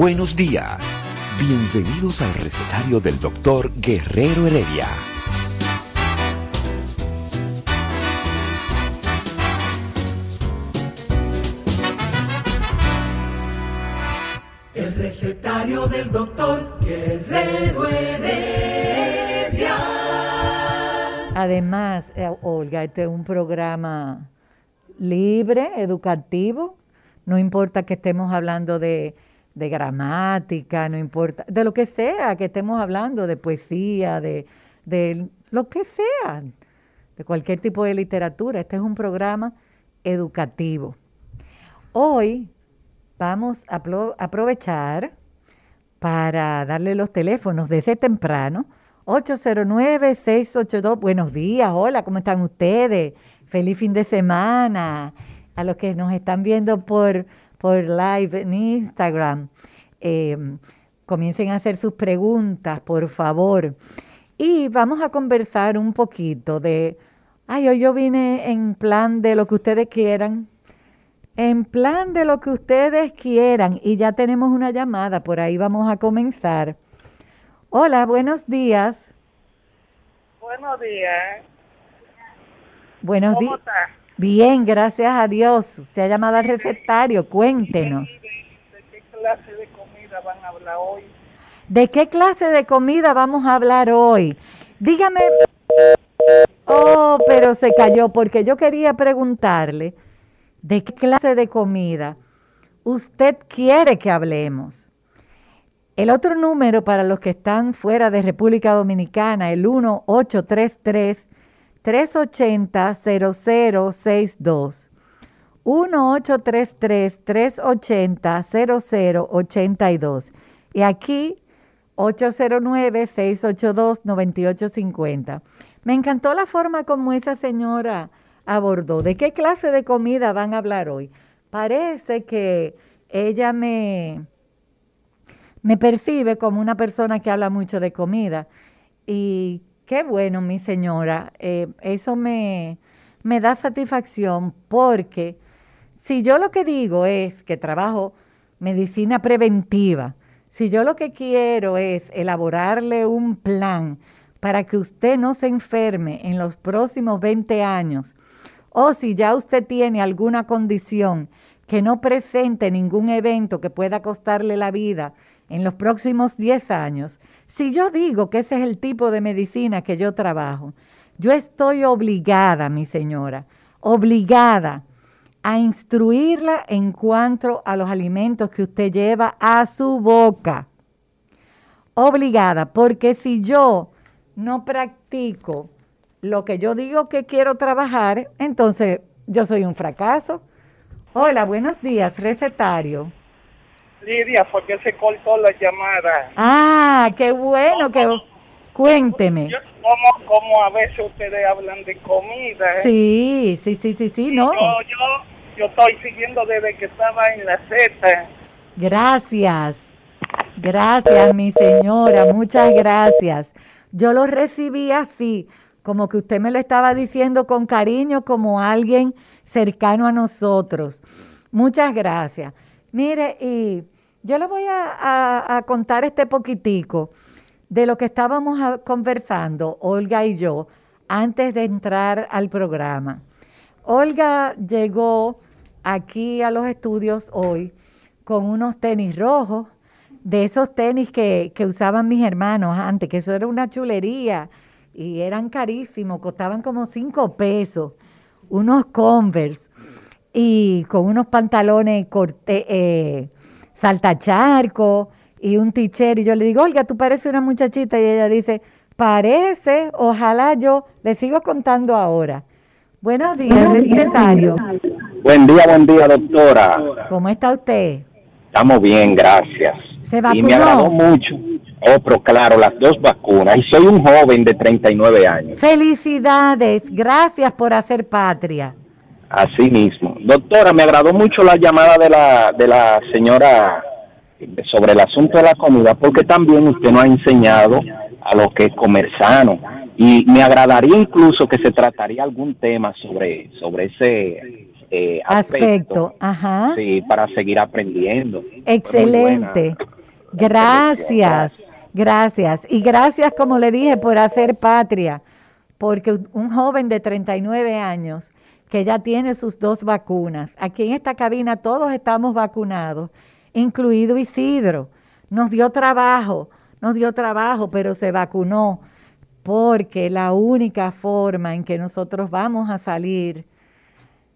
Buenos días. Bienvenidos al recetario del doctor Guerrero Heredia. El recetario del doctor Guerrero Heredia. Además, eh, Olga, este es un programa libre, educativo. No importa que estemos hablando de, de gramática, no importa, de lo que sea que estemos hablando, de poesía, de, de lo que sea, de cualquier tipo de literatura. Este es un programa educativo. Hoy vamos a apro- aprovechar para darle los teléfonos desde temprano. 809-682, buenos días, hola, ¿cómo están ustedes? Feliz fin de semana. A los que nos están viendo por, por live en Instagram, eh, comiencen a hacer sus preguntas, por favor. Y vamos a conversar un poquito de, ay, hoy yo vine en plan de lo que ustedes quieran, en plan de lo que ustedes quieran. Y ya tenemos una llamada, por ahí vamos a comenzar. Hola, buenos días. Buenos días. Buenos ¿Cómo días. Bien, gracias a Dios. Usted ha llamado al recetario. Cuéntenos. ¿De qué clase de comida van a hablar hoy? ¿De qué clase de comida vamos a hablar hoy? Dígame. Oh, pero se cayó porque yo quería preguntarle de qué clase de comida usted quiere que hablemos. El otro número para los que están fuera de República Dominicana, el 1833-380-0062. 1-833-380-0082. Y aquí 809-682-9850. Me encantó la forma como esa señora abordó. ¿De qué clase de comida van a hablar hoy? Parece que ella me, me percibe como una persona que habla mucho de comida. Y qué bueno, mi señora, eh, eso me, me da satisfacción porque si yo lo que digo es que trabajo medicina preventiva, si yo lo que quiero es elaborarle un plan para que usted no se enferme en los próximos 20 años, o si ya usted tiene alguna condición que no presente ningún evento que pueda costarle la vida en los próximos 10 años, si yo digo que ese es el tipo de medicina que yo trabajo, yo estoy obligada, mi señora, obligada a instruirla en cuanto a los alimentos que usted lleva a su boca. Obligada, porque si yo no practico lo que yo digo que quiero trabajar, entonces yo soy un fracaso. Hola, buenos días, recetario. Lidia, fue que se cortó la llamada. Ah, qué bueno que cuénteme. Yo, como, como a veces ustedes hablan de comida. ¿eh? Sí, sí, sí, sí, sí, no. Yo, yo, yo estoy siguiendo desde que estaba en la Z. Gracias. Gracias, mi señora, muchas gracias. Yo lo recibí así, como que usted me lo estaba diciendo con cariño, como alguien cercano a nosotros. Muchas gracias. Mire, y yo le voy a, contar este poquitico de lo que estábamos a- conversando, Olga y yo, antes de entrar al programa. Olga llegó aquí a los estudios hoy con unos tenis rojos, de esos tenis que, que usaban mis hermanos antes, que eso era una chulería y eran carísimos, costaban como cinco pesos, unos Converse y con unos pantalones corte, eh, saltacharco y un t-shirt. Y yo le digo, Olga, tú pareces una muchachita. Y ella dice, Parece, ojalá yo, le sigo contando ahora. Buenos días, recetario. Buen día, buen día, doctora. ¿Cómo está usted? Estamos bien, gracias. ¿Se Y me agradó vacunó? mucho. Oh, pero claro, las dos vacunas. Y soy un joven de 39 años. Felicidades, gracias por hacer patria. Así mismo. Doctora, me agradó mucho la llamada de la, de la señora sobre el asunto de la comida, porque también usted nos ha enseñado a lo que es comer sano. Y me agradaría incluso que se trataría algún tema sobre, sobre ese eh, Aspecto, ajá. Sí, para seguir aprendiendo. Excelente. Gracias, gracias. Y gracias, como le dije, por hacer patria, porque un joven de 39 años que ya tiene sus dos vacunas, aquí en esta cabina todos estamos vacunados, incluido Isidro, nos dio trabajo, nos dio trabajo, pero se vacunó, porque la única forma en que nosotros vamos a salir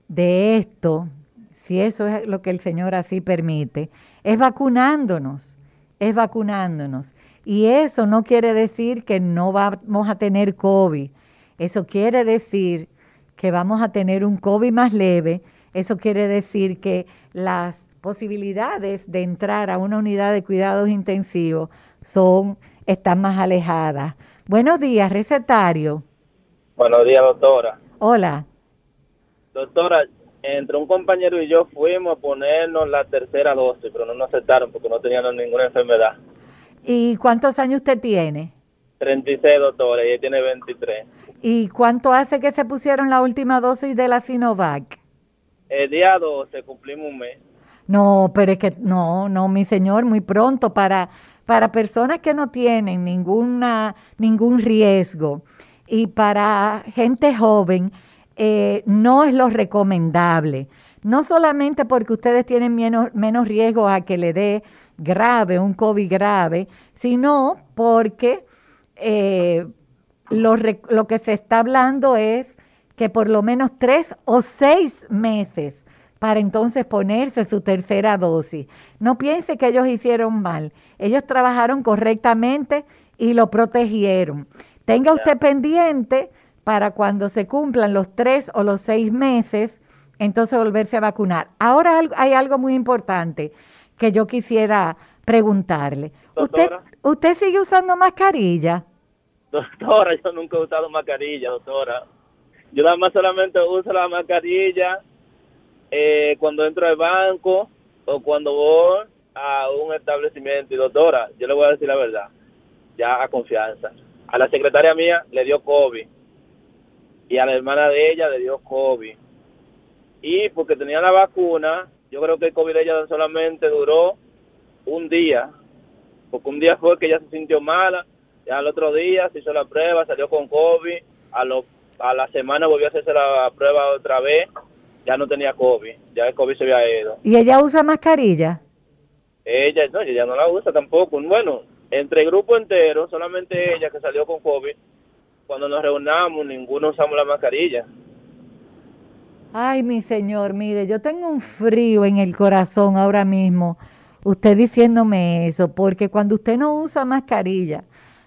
de esto, si eso es lo que el Señor así permite, es vacunándonos, es vacunándonos. Y eso no quiere decir que no vamos a tener COVID. Eso quiere decir que vamos a tener un COVID más leve. Eso quiere decir que las posibilidades de entrar a una unidad de cuidados intensivos son, están más alejadas. Buenos días, recetario. Buenos días, doctora. Hola. Doctora, entre un compañero y yo fuimos a ponernos la tercera dosis, pero no nos aceptaron porque no teníamos ninguna enfermedad. ¿Y cuántos años usted tiene? 36, doctora, y ella tiene 23. ¿Y cuánto hace que se pusieron la última dosis de la Sinovac? El día 12 cumplimos un mes. No, pero es que no, no, mi señor, muy pronto para para personas que no tienen ninguna ningún riesgo y para gente joven eh, no es lo recomendable. No solamente porque ustedes tienen menos, menos riesgo a que le dé grave, un COVID grave, sino porque eh, lo, que se está hablando es que por lo menos tres o seis meses para entonces ponerse su tercera dosis. No piense que ellos hicieron mal. Ellos trabajaron correctamente y lo protegieron. Tenga usted pendiente para cuando se cumplan los tres o los seis meses, entonces volverse a vacunar. Ahora hay algo muy importante que yo quisiera preguntarle. ¿Usted. ¿Usted sigue usando mascarilla? Doctora, yo nunca he usado mascarilla, doctora. Yo nada más solamente uso la mascarilla eh, cuando entro al banco o cuando voy a un establecimiento. Y doctora, yo le voy a decir la verdad, ya a confianza. A la secretaria mía le dio COVID y a la hermana de ella le dio COVID. Y porque tenía la vacuna, yo creo que el COVID de ella solamente duró un día, porque un día fue que ella se sintió mala, ya al otro día se hizo la prueba, salió con COVID, a, lo, a la semana volvió a hacerse la prueba otra vez, ya no tenía COVID, ya el COVID se había ido. ¿Y ella usa mascarilla? Ella, no, ella no la usa tampoco. Bueno, entre el grupo entero, solamente ella que salió con COVID, cuando nos reunamos, ninguno usamos la mascarilla. Ay, mi señor, mire, yo tengo un frío en el corazón ahora mismo, usted diciéndome eso, porque cuando usted no usa mascarilla,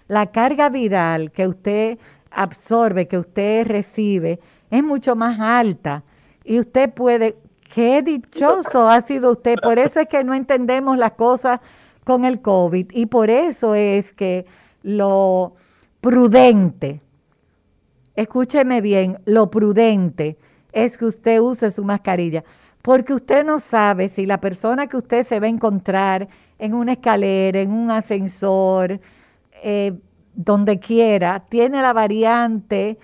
la carga viral que usted absorbe, que usted recibe, es mucho más alta. Y usted puede, qué dichoso ha sido usted, por eso es que no entendemos las cosas con el COVID. Y por eso es que lo prudente, escúcheme bien, lo prudente es que usted use su mascarilla, porque usted no sabe si la persona que usted se va a encontrar en una escalera, en un ascensor, eh, donde quiera, tiene la variante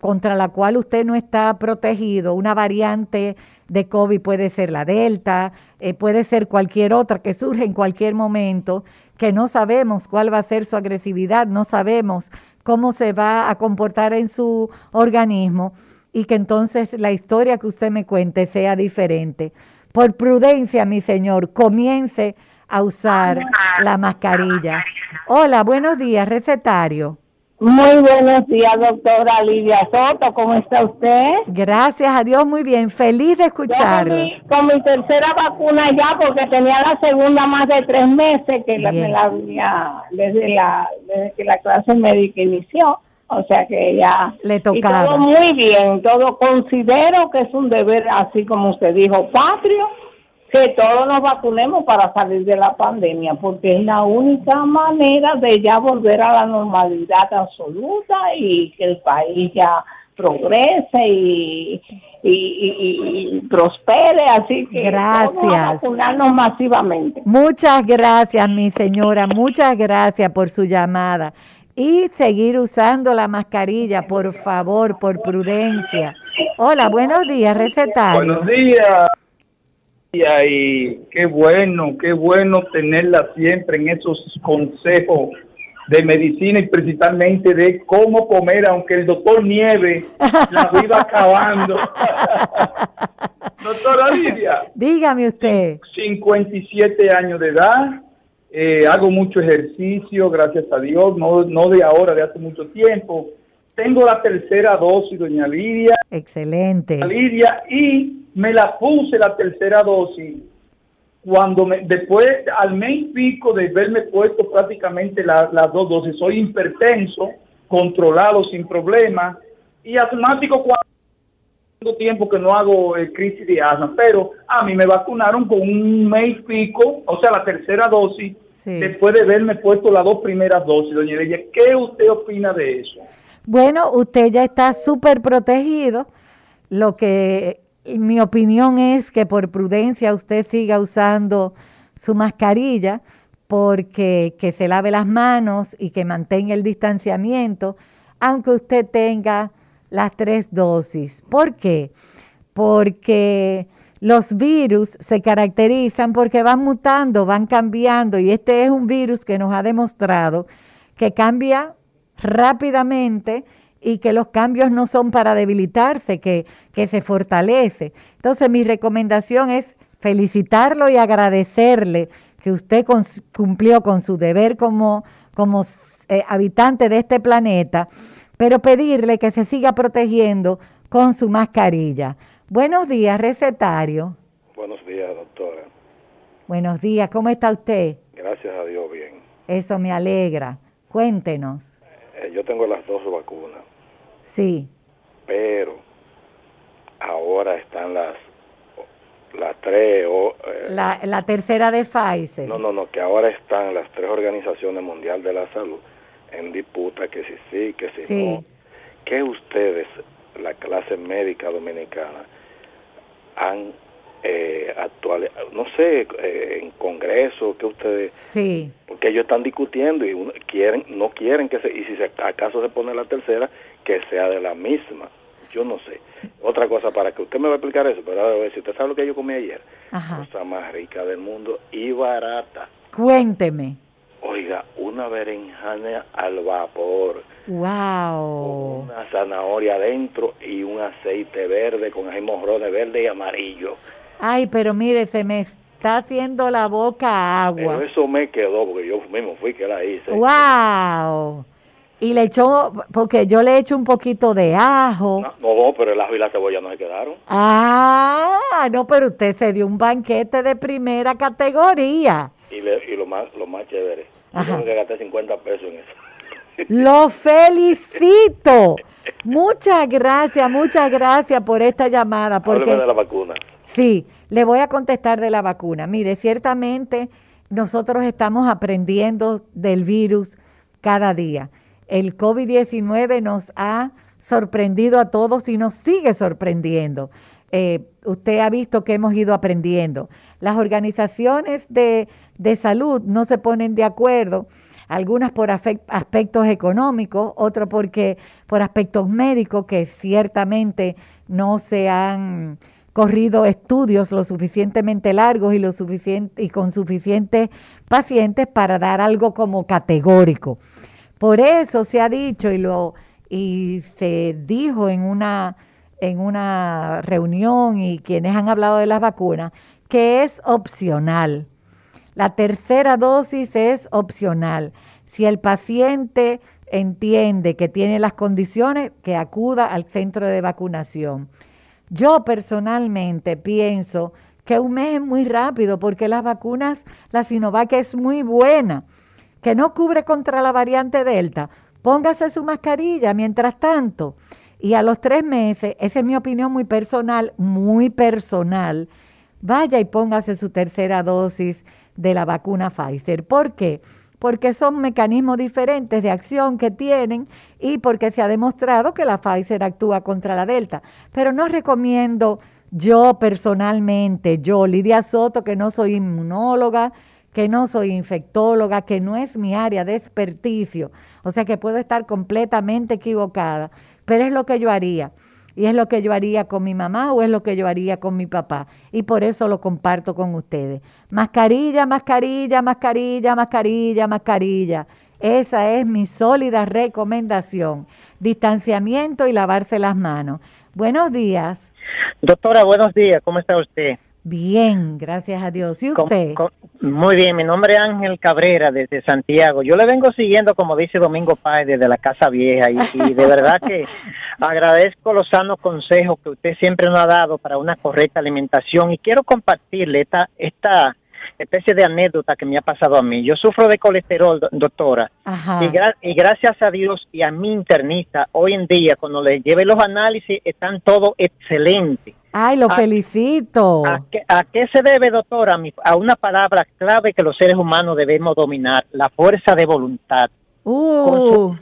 contra la cual usted no está protegido, una variante de COVID puede ser la Delta, eh, puede ser cualquier otra que surge en cualquier momento, que no sabemos cuál va a ser su agresividad, no sabemos cómo se va a comportar en su organismo y que entonces la historia que usted me cuente sea diferente. Por prudencia, mi señor, comience a usar la mascarilla. Hola, buenos días, recetario. Muy buenos días, doctora Lidia Soto. ¿Cómo está usted? Gracias a Dios, muy bien. Feliz de escucharlos. Con mi, tercera vacuna ya, porque tenía la segunda más de tres meses que la, me la había desde, la, desde que la clase médica inició. O sea que ya. Le tocaba. Y todo muy bien. Todo considero que es un deber, así como usted dijo, patrio que todos nos vacunemos para salir de la pandemia, porque es la única manera de ya volver a la normalidad absoluta y que el país ya progrese y, y, prospere, así que gracias. vacunarnos masivamente. Muchas gracias, mi señora, muchas gracias por su llamada y seguir usando la mascarilla, por favor, por prudencia. Hola, buenos días, recetario. Buenos días y qué bueno, qué bueno tenerla siempre en esos consejos de medicina y principalmente de cómo comer, aunque el doctor Nieve la viva acabando. Doctora Lidia. Dígame usted. 57 años de edad, eh, hago mucho ejercicio, gracias a Dios, no, no de ahora, de hace mucho tiempo. Tengo la tercera dosis, doña Lidia. Excelente. Lidia, y me la puse la tercera dosis cuando me, después al mes y pico de verme puesto prácticamente las dos dosis, soy hipertenso, controlado sin problema y asmático cuando tiempo que no hago el crisis de asma, pero a mí me vacunaron con un mes y pico, o sea, la tercera dosis, después de verme puesto las dos primeras dosis. Doña Elia, ¿qué usted opina de eso? Bueno, usted ya está súper protegido. Lo que mi opinión es que por prudencia usted siga usando su mascarilla porque que se lave las manos y que mantenga el distanciamiento, aunque usted tenga las tres dosis. ¿Por qué? Porque los virus se caracterizan porque van mutando, van cambiando y este es un virus que nos ha demostrado que cambia rápidamente y que los cambios no son para debilitarse, que, que se fortalece. Entonces mi recomendación es felicitarlo y agradecerle que usted cumplió con su deber como, como eh, habitante de este planeta, pero pedirle que se siga protegiendo con su mascarilla. Buenos días, recetario. Buenos días, doctora. Buenos días, ¿cómo está usted? Gracias a Dios, bien. Eso me alegra. Cuéntenos. Tengo las dos vacunas. Sí. Pero ahora están las las tres o eh, la, la tercera de Pfizer. No, no, no, que ahora están las tres organizaciones mundial de la salud en disputa que si sí, que si sí. no. ¿Qué ustedes, la clase médica dominicana, han eh, actual, no sé, eh, en Congreso, que ustedes, sí. porque ellos están discutiendo y quieren, no quieren que se, y si se, acaso se pone la tercera, que sea de la misma. Yo no sé. Otra cosa para que usted me va a explicar eso, pero a ver si usted sabe lo que yo comí ayer, Ajá. cosa más rica del mundo y barata. Cuénteme. Oiga, una berenjena al vapor. Wow. Una zanahoria adentro y un aceite verde con morrones verde y amarillo. Ay, pero mire, se me está haciendo la boca agua. Pero eso me quedó porque yo mismo fui que la hice. ¡Wow! Y le echó, porque yo le echo un poquito de ajo. No, no, pero el ajo y la cebolla no se quedaron. Ah, no, pero usted se dio un banquete de primera categoría. Y, le, y lo más lo más chévere, yo tengo que gastar 50 pesos en eso. Lo felicito. Muchas gracias, muchas gracias por esta llamada. Porque, de la vacuna. Sí, le voy a contestar de la vacuna. Mire, ciertamente nosotros estamos aprendiendo del virus cada día. El COVID-19 nos ha sorprendido a todos y nos sigue sorprendiendo. Eh, usted ha visto que hemos ido aprendiendo. Las organizaciones de, de salud no se ponen de acuerdo, algunas por aspectos económicos, otras porque por aspectos médicos que ciertamente no se han corrido estudios lo suficientemente largos y, lo suficiente, y con suficientes pacientes para dar algo como categórico. Por eso se ha dicho y, lo, y se dijo en una, en una reunión y quienes han hablado de las vacunas que es opcional. La tercera dosis es opcional. Si el paciente entiende que tiene las condiciones, que acuda al centro de vacunación. Yo personalmente pienso que un mes es muy rápido porque las vacunas, la Sinovac es muy buena, que no cubre contra la variante Delta. Póngase su mascarilla mientras tanto. Y a los tres meses, esa es mi opinión muy personal, muy personal, vaya y póngase su tercera dosis de la vacuna Pfizer. ¿Por qué? Porque son mecanismos diferentes de acción que tienen y porque se ha demostrado que la Pfizer actúa contra la Delta. Pero no recomiendo yo personalmente, yo, Lidia Soto, que no soy inmunóloga, que no soy infectóloga, que no es mi área de experticio, o sea que puedo estar completamente equivocada, pero es lo que yo haría. Y es lo que yo haría con mi mamá o es lo que yo haría con mi papá. Y por eso lo comparto con ustedes. Mascarilla, mascarilla, mascarilla, mascarilla, mascarilla. Esa es mi sólida recomendación. Distanciamiento y lavarse las manos. Buenos días. Doctora, buenos días. ¿Cómo está usted? Bien, gracias a Dios. ¿Y usted? muy bien, mi nombre es Ángel Cabrera desde Santiago. Yo le vengo siguiendo, como dice Domingo Páez, desde la Casa Vieja y, de verdad que agradezco los sanos consejos que usted siempre nos ha dado para una correcta alimentación y quiero compartirle esta, esta especie de anécdota que me ha pasado a mí. Yo sufro de colesterol, doctora, y, y, gracias a Dios y a mi internista, hoy en día, cuando le lleve los análisis, están todo excelente. Ay, lo felicito. A qué, se debe, doctora? A una palabra clave que los seres humanos debemos dominar, la fuerza de voluntad. Uh.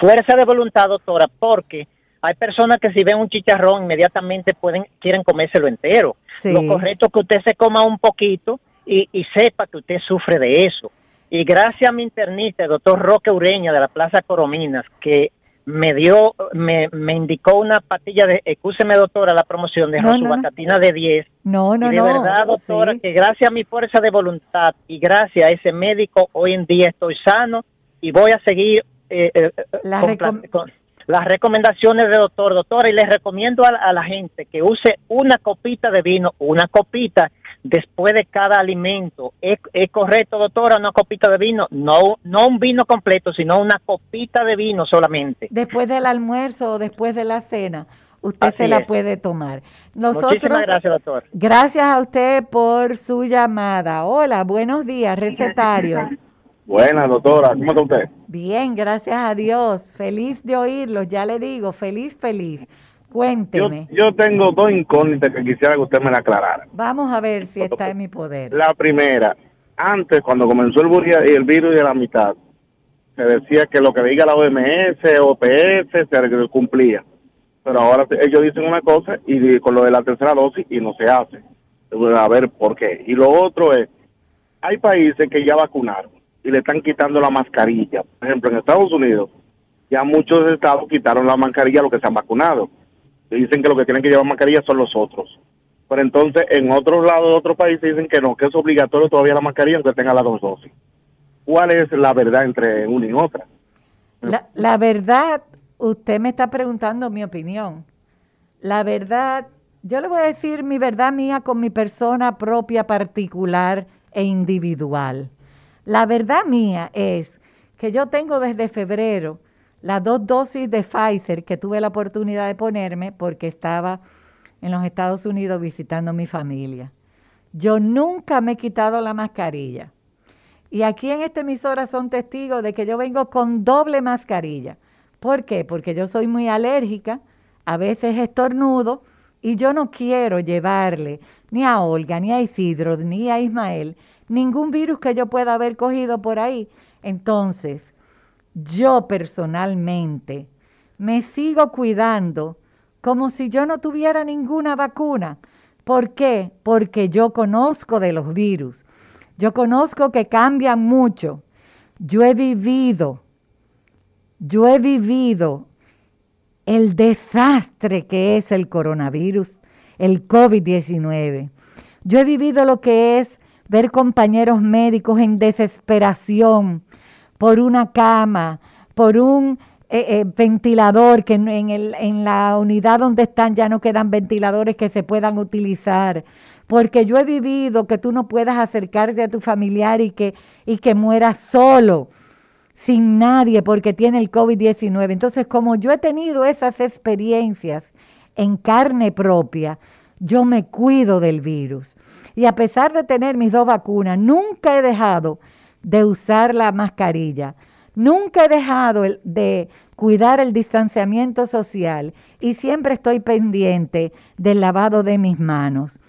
Fuerza de voluntad, doctora, porque hay personas que si ven un chicharrón inmediatamente pueden quieren comérselo entero. Lo correcto es que usted se coma un poquito y, y, sepa que usted sufre de eso. Y gracias a mi internista, el doctor Roque Ureña de la Plaza Corominas, que me dio, me, me indicó una patilla de, escúcheme doctora, la promoción de no, de 10. No, no, y de verdad, doctora, que gracias a mi fuerza de voluntad y gracias a ese médico, hoy en día estoy sano y voy a seguir eh, eh, con, las recomendaciones del doctor, doctora, y les recomiendo a, a la gente que use una copita de vino, una copita, después de cada alimento. ¿Es, correcto, doctora, una copita de vino? No, no un vino completo, sino una copita de vino solamente. Después del almuerzo o después de la cena, usted se la puede tomar. Nosotros, Muchísimas gracias, doctor. Gracias a usted por su llamada. Hola, buenos días, recetario. Buenas, doctora, ¿cómo está usted? Bien, gracias a Dios. Feliz de oírlos, ya le digo, feliz, feliz. Cuénteme. Yo, tengo dos incógnitas que quisiera que usted me la aclarara. Vamos a ver si está en mi poder. La primera, antes cuando comenzó el, el virus de la mitad, se decía que lo que diga la OMS, OPS, se cumplía. Pero ahora ellos dicen una cosa y con lo de la tercera dosis y no se hace. A ver por qué. Y lo otro es, hay países que ya vacunaron y le están quitando la mascarilla. Por ejemplo, en Estados Unidos, ya muchos estados quitaron la mascarilla a los que se han vacunado dicen que lo que tienen que llevar mascarilla son los otros. Pero entonces en otros lados de otros países dicen que no, que es obligatorio todavía la mascarilla aunque tenga las dos dosis. ¿Cuál es la verdad entre una y otra? La, la verdad, usted me está preguntando mi opinión. La verdad, yo le voy a decir mi verdad mía con mi persona propia particular e individual. La verdad mía es que yo tengo desde febrero las dos dosis de Pfizer que tuve la oportunidad de ponerme porque estaba en los Estados Unidos visitando a mi familia. Yo nunca me he quitado la mascarilla. Y aquí en esta emisora son testigos de que yo vengo con doble mascarilla. ¿Por qué? Porque yo soy muy alérgica, a veces estornudo, y yo no quiero llevarle ni a Olga, ni a Isidro, ni a Ismael ningún virus que yo pueda haber cogido por ahí. Entonces, yo personalmente me sigo cuidando como si yo no tuviera ninguna vacuna. ¿Por qué? Porque yo conozco de los virus. Yo conozco que cambian mucho. Yo he vivido, yo he vivido el desastre que es el coronavirus, el COVID-19. Yo he vivido lo que es ver compañeros médicos en desesperación, por una cama, por un eh, eh, ventilador, que en, el, en la unidad donde están ya no quedan ventiladores que se puedan utilizar. Porque yo he vivido que tú no puedas acercarte a tu familiar y que, y que mueras solo. sin nadie porque tiene el COVID-19. Entonces, como yo he tenido esas experiencias en carne propia, yo me cuido del virus. Y a pesar de tener mis dos vacunas, nunca he dejado de usar la mascarilla. Nunca he dejado de cuidar el distanciamiento social y siempre estoy pendiente del lavado de mis manos.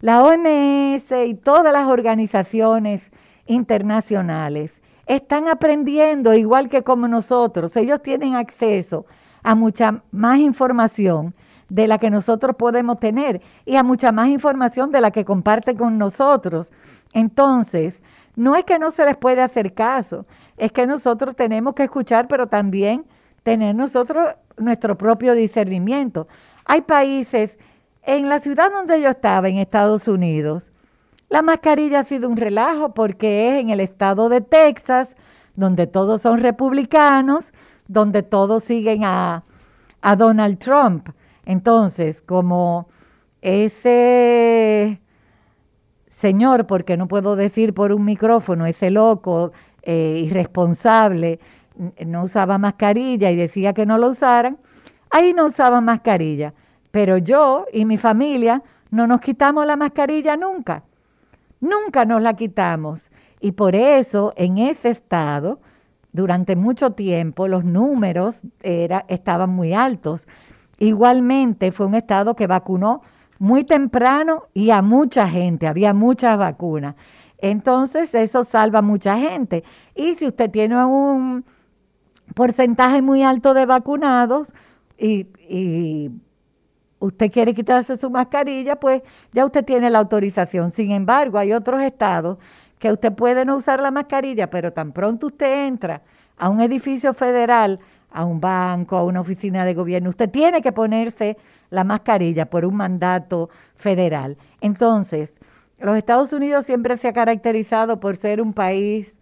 La OMS y todas las organizaciones internacionales están aprendiendo igual que como nosotros. Ellos tienen acceso a mucha más información de la que nosotros podemos tener y a mucha más información de la que comparten con nosotros. Entonces, no es que no se les puede hacer caso, es que nosotros tenemos que escuchar, pero también tener nosotros nuestro propio discernimiento. Hay países, en la ciudad donde yo estaba, en Estados Unidos, la mascarilla ha sido un relajo porque es en el estado de Texas, donde todos son republicanos, donde todos siguen a, a Donald Trump. Entonces, como ese señor, porque no puedo decir por un micrófono, ese loco eh, irresponsable, no usaba mascarilla y decía que no lo usaran, ahí no usaba mascarilla. Pero yo y mi familia no nos quitamos la mascarilla nunca. Nunca nos la quitamos. Y por eso en ese estado, durante mucho tiempo, los números era, estaban muy altos. Igualmente fue un estado que vacunó muy temprano y a mucha gente, había muchas vacunas. Entonces eso salva a mucha gente. Y si usted tiene un porcentaje muy alto de vacunados y, y usted quiere quitarse su mascarilla, pues ya usted tiene la autorización. Sin embargo, hay otros estados que usted puede no usar la mascarilla, pero tan pronto usted entra a un edificio federal, a un banco, a una oficina de gobierno, usted tiene que ponerse la mascarilla por un mandato federal. Entonces, los Estados Unidos siempre se ha caracterizado por ser un país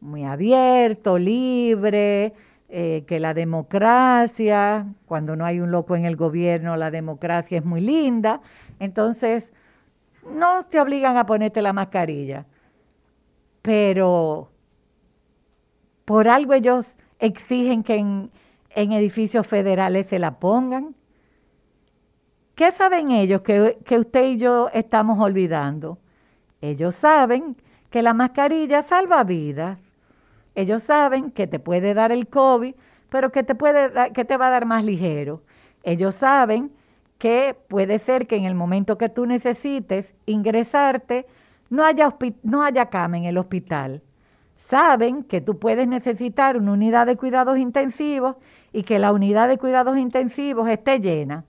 muy abierto, libre, eh, que la democracia, cuando no hay un loco en el gobierno, la democracia es muy linda. Entonces, no te obligan a ponerte la mascarilla, pero por algo ellos exigen que en, edificios federales se la pongan. ¿Qué saben ellos que, que usted y yo estamos olvidando? Ellos saben que la mascarilla salva vidas. Ellos saben que te puede dar el COVID, pero que te, puede que te va a dar más ligero. Ellos saben que puede ser que en el momento que tú necesites ingresarte, no haya, no haya cama en el hospital saben que tú puedes necesitar una unidad de cuidados intensivos y que la unidad de cuidados intensivos esté llena.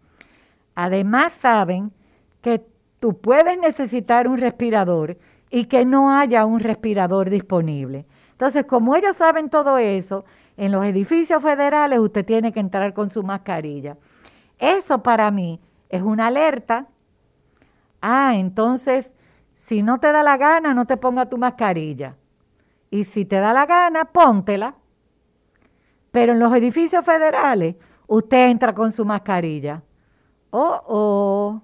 Además saben que tú puedes necesitar un respirador y que no haya un respirador disponible. Entonces, como ellos saben todo eso, en los edificios federales usted tiene que entrar con su mascarilla. Eso para mí es una alerta. Ah, entonces, si no te da la gana, no te ponga tu mascarilla y si te da la gana, póntela. Pero en los edificios federales, usted entra con su mascarilla. Oh, oh.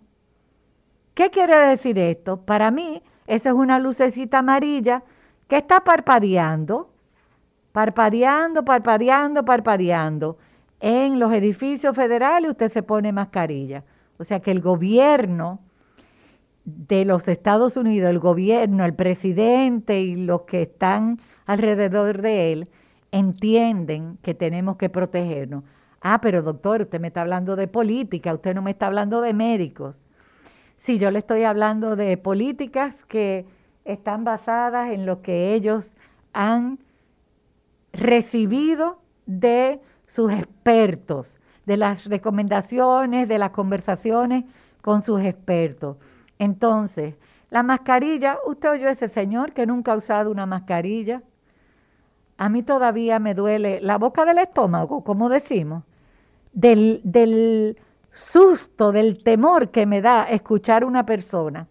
¿Qué quiere decir esto? Para mí, esa es una lucecita amarilla que está parpadeando, parpadeando, parpadeando, parpadeando. En los edificios federales usted se pone mascarilla. O sea que el gobierno de los Estados Unidos, el gobierno, el presidente y los que están alrededor de él entienden que tenemos que protegernos. Ah, pero doctor, usted me está hablando de política, usted no me está hablando de médicos. Sí, yo le estoy hablando de políticas que están basadas en lo que ellos han recibido de sus expertos, de las recomendaciones, de las conversaciones con sus expertos. Entonces, la mascarilla, usted oyó a ese señor que nunca ha usado una mascarilla. A mí todavía me duele la boca del estómago, como decimos, del, susto, del temor que me da escuchar una persona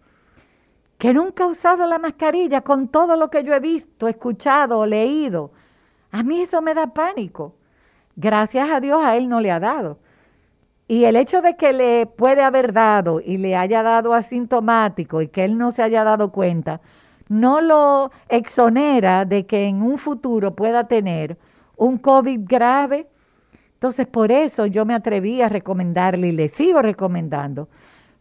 que nunca ha usado la mascarilla con todo lo que yo he visto, escuchado o leído. A mí eso me da pánico. Gracias a Dios a él no le ha dado. Y el hecho de que le puede haber dado y le haya dado asintomático y que él no se haya dado cuenta, no lo exonera de que en un futuro pueda tener un COVID grave. Entonces, por eso yo me atreví a recomendarle y le sigo recomendando,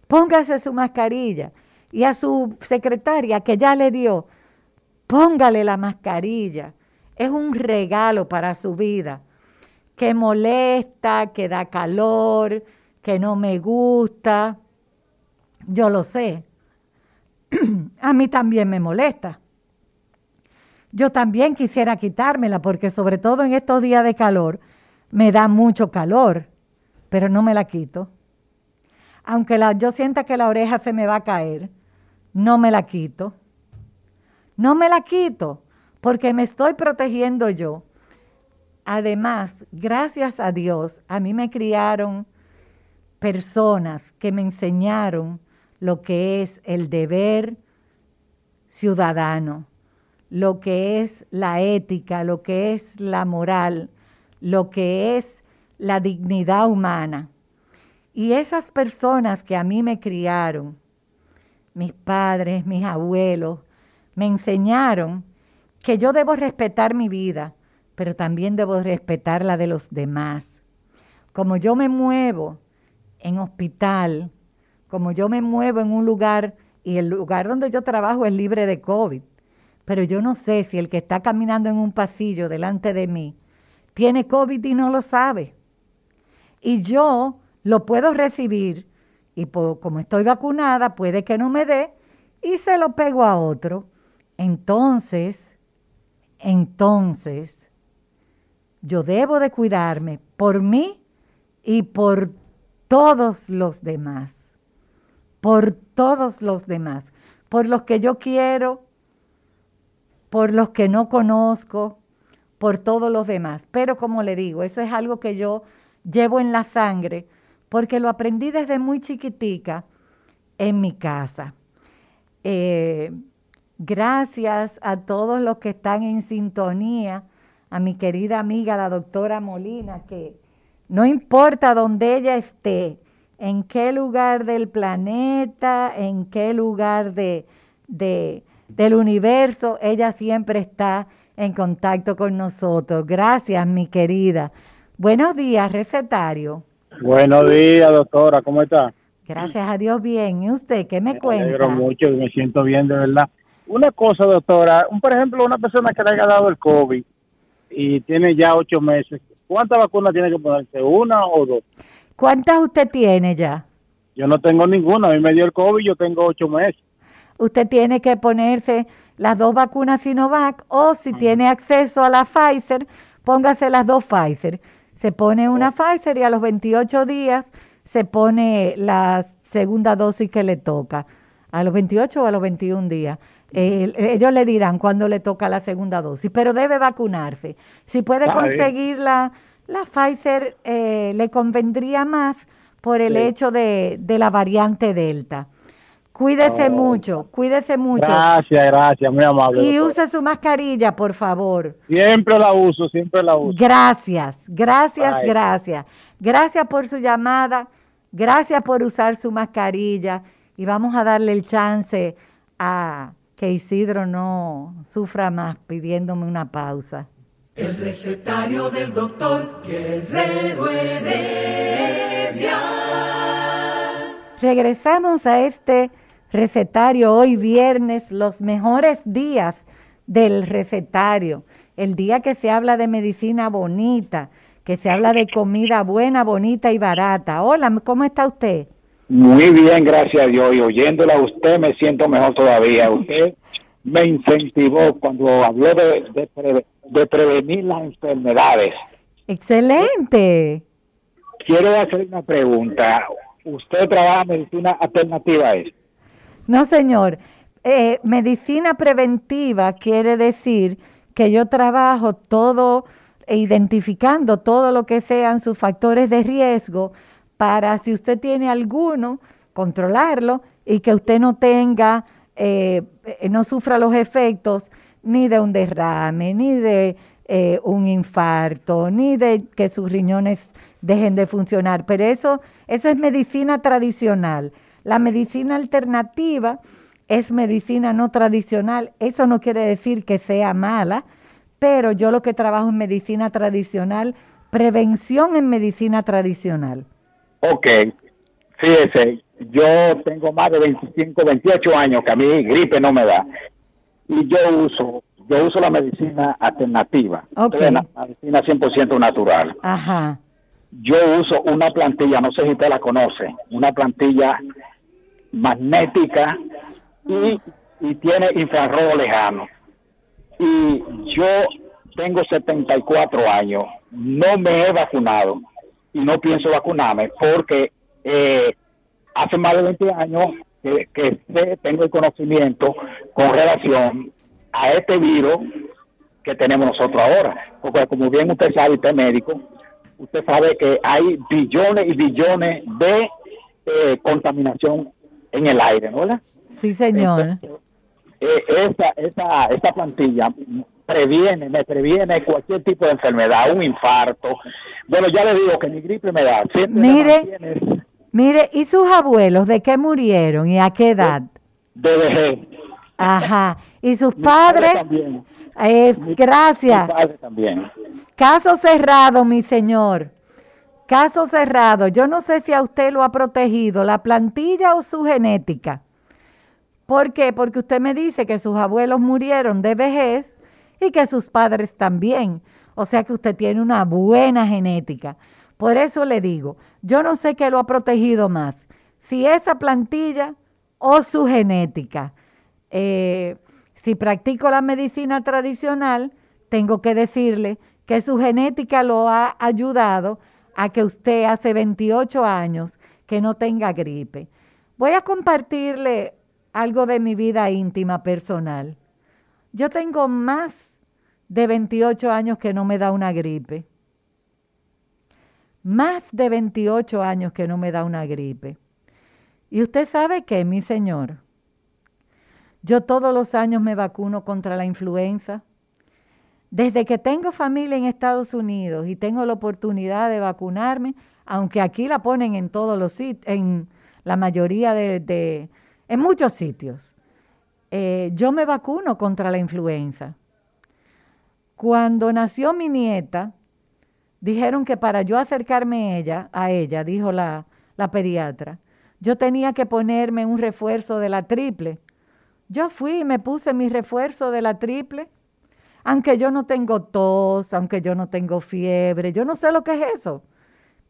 póngase su mascarilla y a su secretaria que ya le dio, póngale la mascarilla. Es un regalo para su vida, que molesta, que da calor, que no me gusta. Yo lo sé. a mí también me molesta. Yo también quisiera quitármela porque sobre todo en estos días de calor me da mucho calor, pero no me la quito. Aunque la, yo sienta que la oreja se me va a caer, no me la quito. No me la quito porque me estoy protegiendo yo. Además, gracias a Dios, a mí me criaron personas que me enseñaron lo que es el deber ciudadano lo que es la ética, lo que es la moral, lo que es la dignidad humana. Y esas personas que a mí me criaron, mis padres, mis abuelos, me enseñaron que yo debo respetar mi vida, pero también debo respetar la de los demás. Como yo me muevo en hospital, como yo me muevo en un lugar y el lugar donde yo trabajo es libre de COVID, pero yo no sé si el que está caminando en un pasillo delante de mí tiene COVID y no lo sabe. Y yo lo puedo recibir y como estoy vacunada puede que no me dé y se lo pego a otro. Entonces, entonces, yo debo de cuidarme por mí y por todos los demás, por todos los demás, por los que yo quiero, por los que no conozco, por todos los demás. Pero como le digo, eso es algo que yo llevo en la sangre porque lo aprendí desde muy chiquitica en mi casa. Eh, gracias a todos los que están en sintonía, a mi querida amiga la doctora Molina, que no importa dónde ella esté, en qué lugar del planeta, en qué lugar de, de del universo, ella siempre está en contacto con nosotros. Gracias, mi querida. Buenos días, recetario. Buenos días, doctora, ¿cómo está? Gracias a Dios, bien. ¿Y usted qué me, me cuenta? Me mucho, me siento bien, de verdad. Una cosa, doctora, un, por ejemplo, una persona que le haya dado el COVID y tiene ya ocho meses, ¿cuántas vacunas tiene que ponerse? ¿Una o dos? ¿Cuántas usted tiene ya? Yo no tengo ninguna, a mí me dio el COVID, yo tengo ocho meses usted tiene que ponerse las dos vacunas Sinovac o si tiene acceso a la Pfizer, póngase las dos Pfizer. Se pone una Pfizer y a los 28 días se pone la segunda dosis que le toca. A los 28 o a los 21 días. ellos le dirán cuándo le toca la segunda dosis, pero debe vacunarse. Si puede conseguir la, la Pfizer, eh, le convendría más por el hecho de, de la variante Delta. Cuídese mucho, cuídese mucho. Gracias, gracias, muy amable. Y use su mascarilla, por favor. Siempre la uso, siempre la uso. Gracias, gracias, gracias. Gracias por su llamada, gracias por usar su mascarilla y vamos a darle el chance a que Isidro no sufra más pidiéndome una pausa. El recetario del doctor Guerrero Heredia. Regresamos a este recetario hoy viernes, los mejores días del recetario, el día que se habla de medicina bonita, que se habla de comida buena, bonita y barata. Hola, ¿cómo está usted? Muy bien, gracias a Dios. Y oyéndola a usted me siento mejor todavía. Usted me incentivó cuando habló de, de prevenir las enfermedades. Excelente. Quiero hacer una pregunta. ¿Usted trabaja medicina alternativa a esto? No, señor. Eh, medicina preventiva quiere decir que yo trabajo todo, identificando todo lo que sean sus factores de riesgo para si usted tiene alguno, controlarlo y que usted no tenga, eh, no sufra los efectos ni de un derrame, ni de eh, un infarto, ni de que sus riñones dejen de funcionar. Pero eso, eso es medicina tradicional. La medicina alternativa es medicina no tradicional. Eso no quiere decir que sea mala, pero yo lo que trabajo en medicina tradicional, prevención en medicina tradicional. Ok, fíjese, yo tengo más de 25, 28 años que a mí gripe no me da. Y yo uso, yo uso la medicina alternativa, Ok. la medicina 100% natural. Ajá. Yo uso una plantilla, no sé si usted la conoce, una plantilla magnética y, tiene infrarrojo lejano. Y yo tengo 74 años, no me he vacunado y no pienso vacunarme porque eh, hace más de 20 años que, tengo el conocimiento con relación a este virus que tenemos nosotros ahora. Porque como bien usted sabe, usted es médico, usted sabe que hay billones y billones de eh, contaminación en el aire, ¿no? ¿verdad? Sí, señor. Eh, esa, esa, esa plantilla previene, me previene cualquier tipo de enfermedad, un infarto. Bueno, ya le digo que mi gripe me da. siempre Mire, mire, ¿y sus abuelos de qué murieron y a qué edad? de vejez. Ajá. ¿Y sus Mi padre padres? también. Eh, gracias. Mi padre también. Caso cerrado, mi señor. Caso cerrado. Yo no sé si a usted lo ha protegido la plantilla o su genética. ¿Por qué? Porque usted me dice que sus abuelos murieron de vejez y que sus padres también. O sea que usted tiene una buena genética. Por eso le digo, yo no sé qué lo ha protegido más, si esa plantilla o su genética. Eh, si practico la medicina tradicional, tengo que decirle que su genética lo ha ayudado a que usted hace 28 años que no tenga gripe. Voy a compartirle algo de mi vida íntima personal. Yo tengo más de 28 años que no me da una gripe. Más de 28 años que no me da una gripe. Y usted sabe que, mi señor, yo todos los años me vacuno contra la influenza. Desde que tengo familia en Estados Unidos y tengo la oportunidad de vacunarme, aunque aquí la ponen en todos los sitios, en la mayoría de, en muchos sitios, eh, yo me vacuno contra la influenza. Cuando nació mi nieta, dijeron que para yo acercarme a ella, a ella, dijo la, la pediatra, yo tenía que ponerme un refuerzo de la triple. Yo fui y me puse mi refuerzo de la triple, aunque yo no tengo tos, aunque yo no tengo fiebre, yo no sé lo que es eso,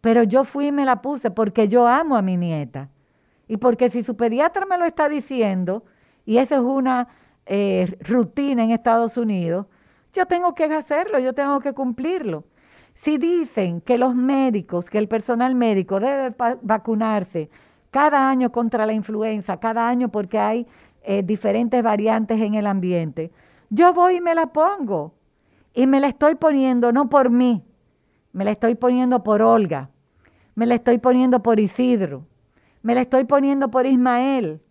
pero yo fui y me la puse porque yo amo a mi nieta. Y porque si su pediatra me lo está diciendo, y esa es una eh, rutina en Estados Unidos, yo tengo que hacerlo, yo tengo que cumplirlo. Si dicen que los médicos, que el personal médico debe vacunarse cada año contra la influenza, cada año porque hay eh, diferentes variantes en el ambiente, yo voy y me la pongo. Y me la estoy poniendo no por mí, me la estoy poniendo por Olga, me la estoy poniendo por Isidro, me la estoy poniendo por Ismael.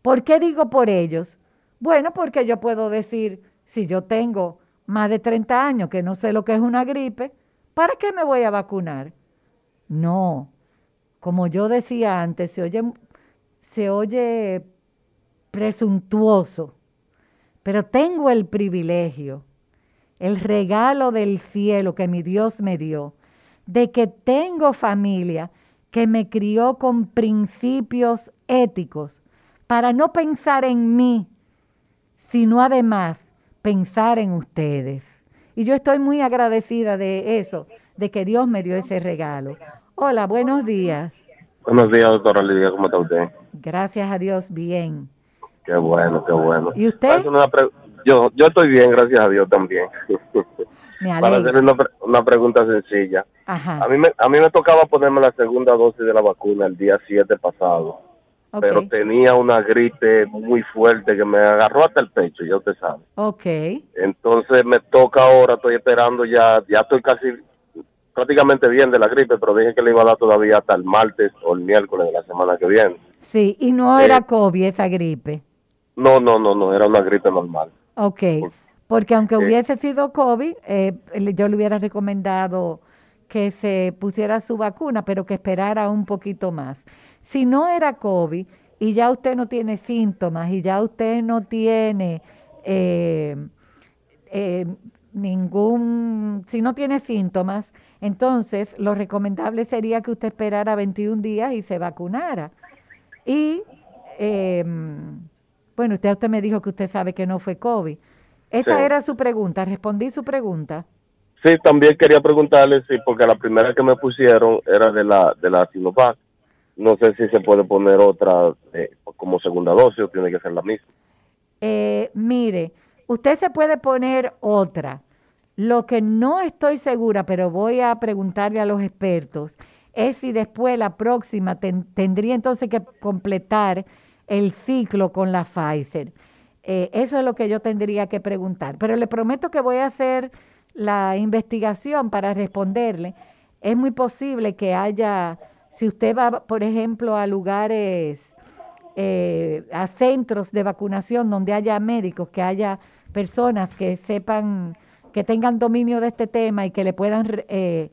¿Por qué digo por ellos? Bueno, porque yo puedo decir, si yo tengo más de 30 años que no sé lo que es una gripe, ¿para qué me voy a vacunar? No, como yo decía antes, se oye, se oye presuntuoso, pero tengo el privilegio, el regalo del cielo que mi Dios me dio, de que tengo familia que me crió con principios éticos para no pensar en mí, sino además pensar en ustedes. Y yo estoy muy agradecida de eso, de que Dios me dio ese regalo. Hola, buenos días. Buenos días, doctora Lidia, ¿cómo está usted? Gracias a Dios, bien. Qué bueno, qué bueno. ¿Y usted? Yo, yo estoy bien, gracias a Dios también. Me Para hacerle una, pre- una pregunta sencilla. Ajá. A mí, me, a mí me tocaba ponerme la segunda dosis de la vacuna el día 7 pasado, Ok, pero tenía una gripe muy fuerte que me agarró hasta el pecho, ya usted sabe. ok. Entonces me toca ahora, estoy esperando ya, ya estoy casi prácticamente bien de la gripe, pero dije que le iba a dar todavía hasta el martes o el miércoles de la semana que viene. Sí, y no Eh, era COVID esa gripe. No, no, no, no, era una gripe normal. Ok, porque aunque Eh. hubiese sido COVID, eh, yo le hubiera recomendado que se pusiera su vacuna, pero que esperara un poquito más. Si no era COVID y ya usted no tiene síntomas y ya usted no tiene eh, eh, ningún, si no tiene síntomas, entonces lo recomendable sería que usted esperara 21 días y se vacunara. Y, em, bueno, usted, usted me dijo que usted sabe que no fue COVID. Esa Sí. era su pregunta, respondí su pregunta. Sí, también quería preguntarle, sí, porque la primera que me pusieron era de la de la Sinovac. No sé si se puede poner otra eh, como segunda dosis o tiene que ser la misma. Eh, mire, usted se puede poner otra. Lo que no estoy segura, pero voy a preguntarle a los expertos, es si después la próxima ten- tendría entonces que completar el ciclo con la Pfizer. Eh, eso es lo que yo tendría que preguntar. Pero le prometo que voy a hacer la investigación para responderle. Es muy posible que haya, si usted va, por ejemplo, a lugares eh, a centros de vacunación donde haya médicos, que haya personas que sepan, que tengan dominio de este tema y que le puedan eh,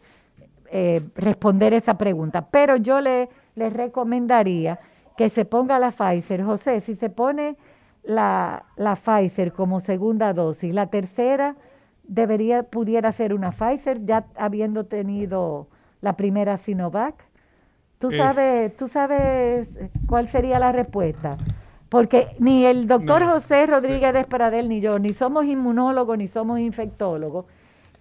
responder esa pregunta. Pero yo le, le recomendaría que se ponga la Pfizer. José, si se pone la, la Pfizer como segunda dosis, la tercera debería, pudiera ser una Pfizer, ya habiendo tenido la primera Sinovac. ¿Tú Eh. sabes, ¿Tú sabes cuál sería la respuesta? Porque ni el doctor José Rodríguez de Esperadel ni yo, ni somos inmunólogos ni somos infectólogos,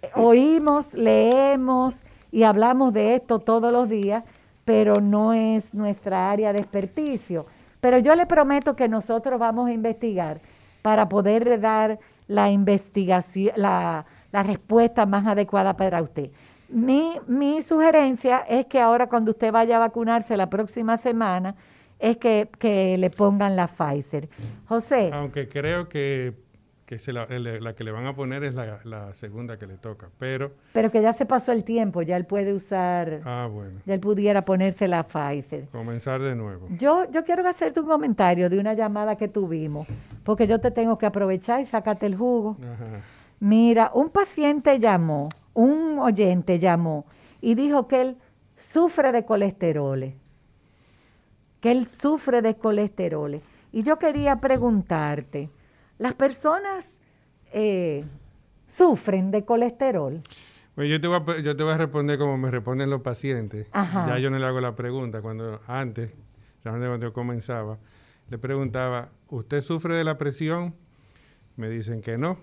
eh, oímos, leemos y hablamos de esto todos los días, pero no es nuestra área de experticio. Pero yo le prometo que nosotros vamos a investigar para poder dar la investigación, la, la respuesta más adecuada para usted. Mi, mi sugerencia es que ahora cuando usted vaya a vacunarse la próxima semana, es que, que le pongan la Pfizer. José, Aunque creo que, que se la, que le van a poner es la, la segunda que le toca. Pero, pero que ya se pasó el tiempo, ya él puede usar, ah, bueno, ya él pudiera ponerse la Pfizer. comenzar de nuevo. Yo, yo quiero hacerte un comentario de una llamada que tuvimos, porque yo te tengo que aprovechar y sacarte el jugo. Ajá. Mira, un paciente llamó, un oyente llamó y dijo que él sufre de colesterol, que él sufre de colesterol. Y yo quería preguntarte, ¿las personas eh, sufren de colesterol? Bueno, yo te, voy a, pe- yo te voy a responder como me responden los pacientes. Ajá. Ya yo no le hago la pregunta. Cuando antes, cuando yo comenzaba, le preguntaba, ¿usted sufre de la presión? Me dicen que no.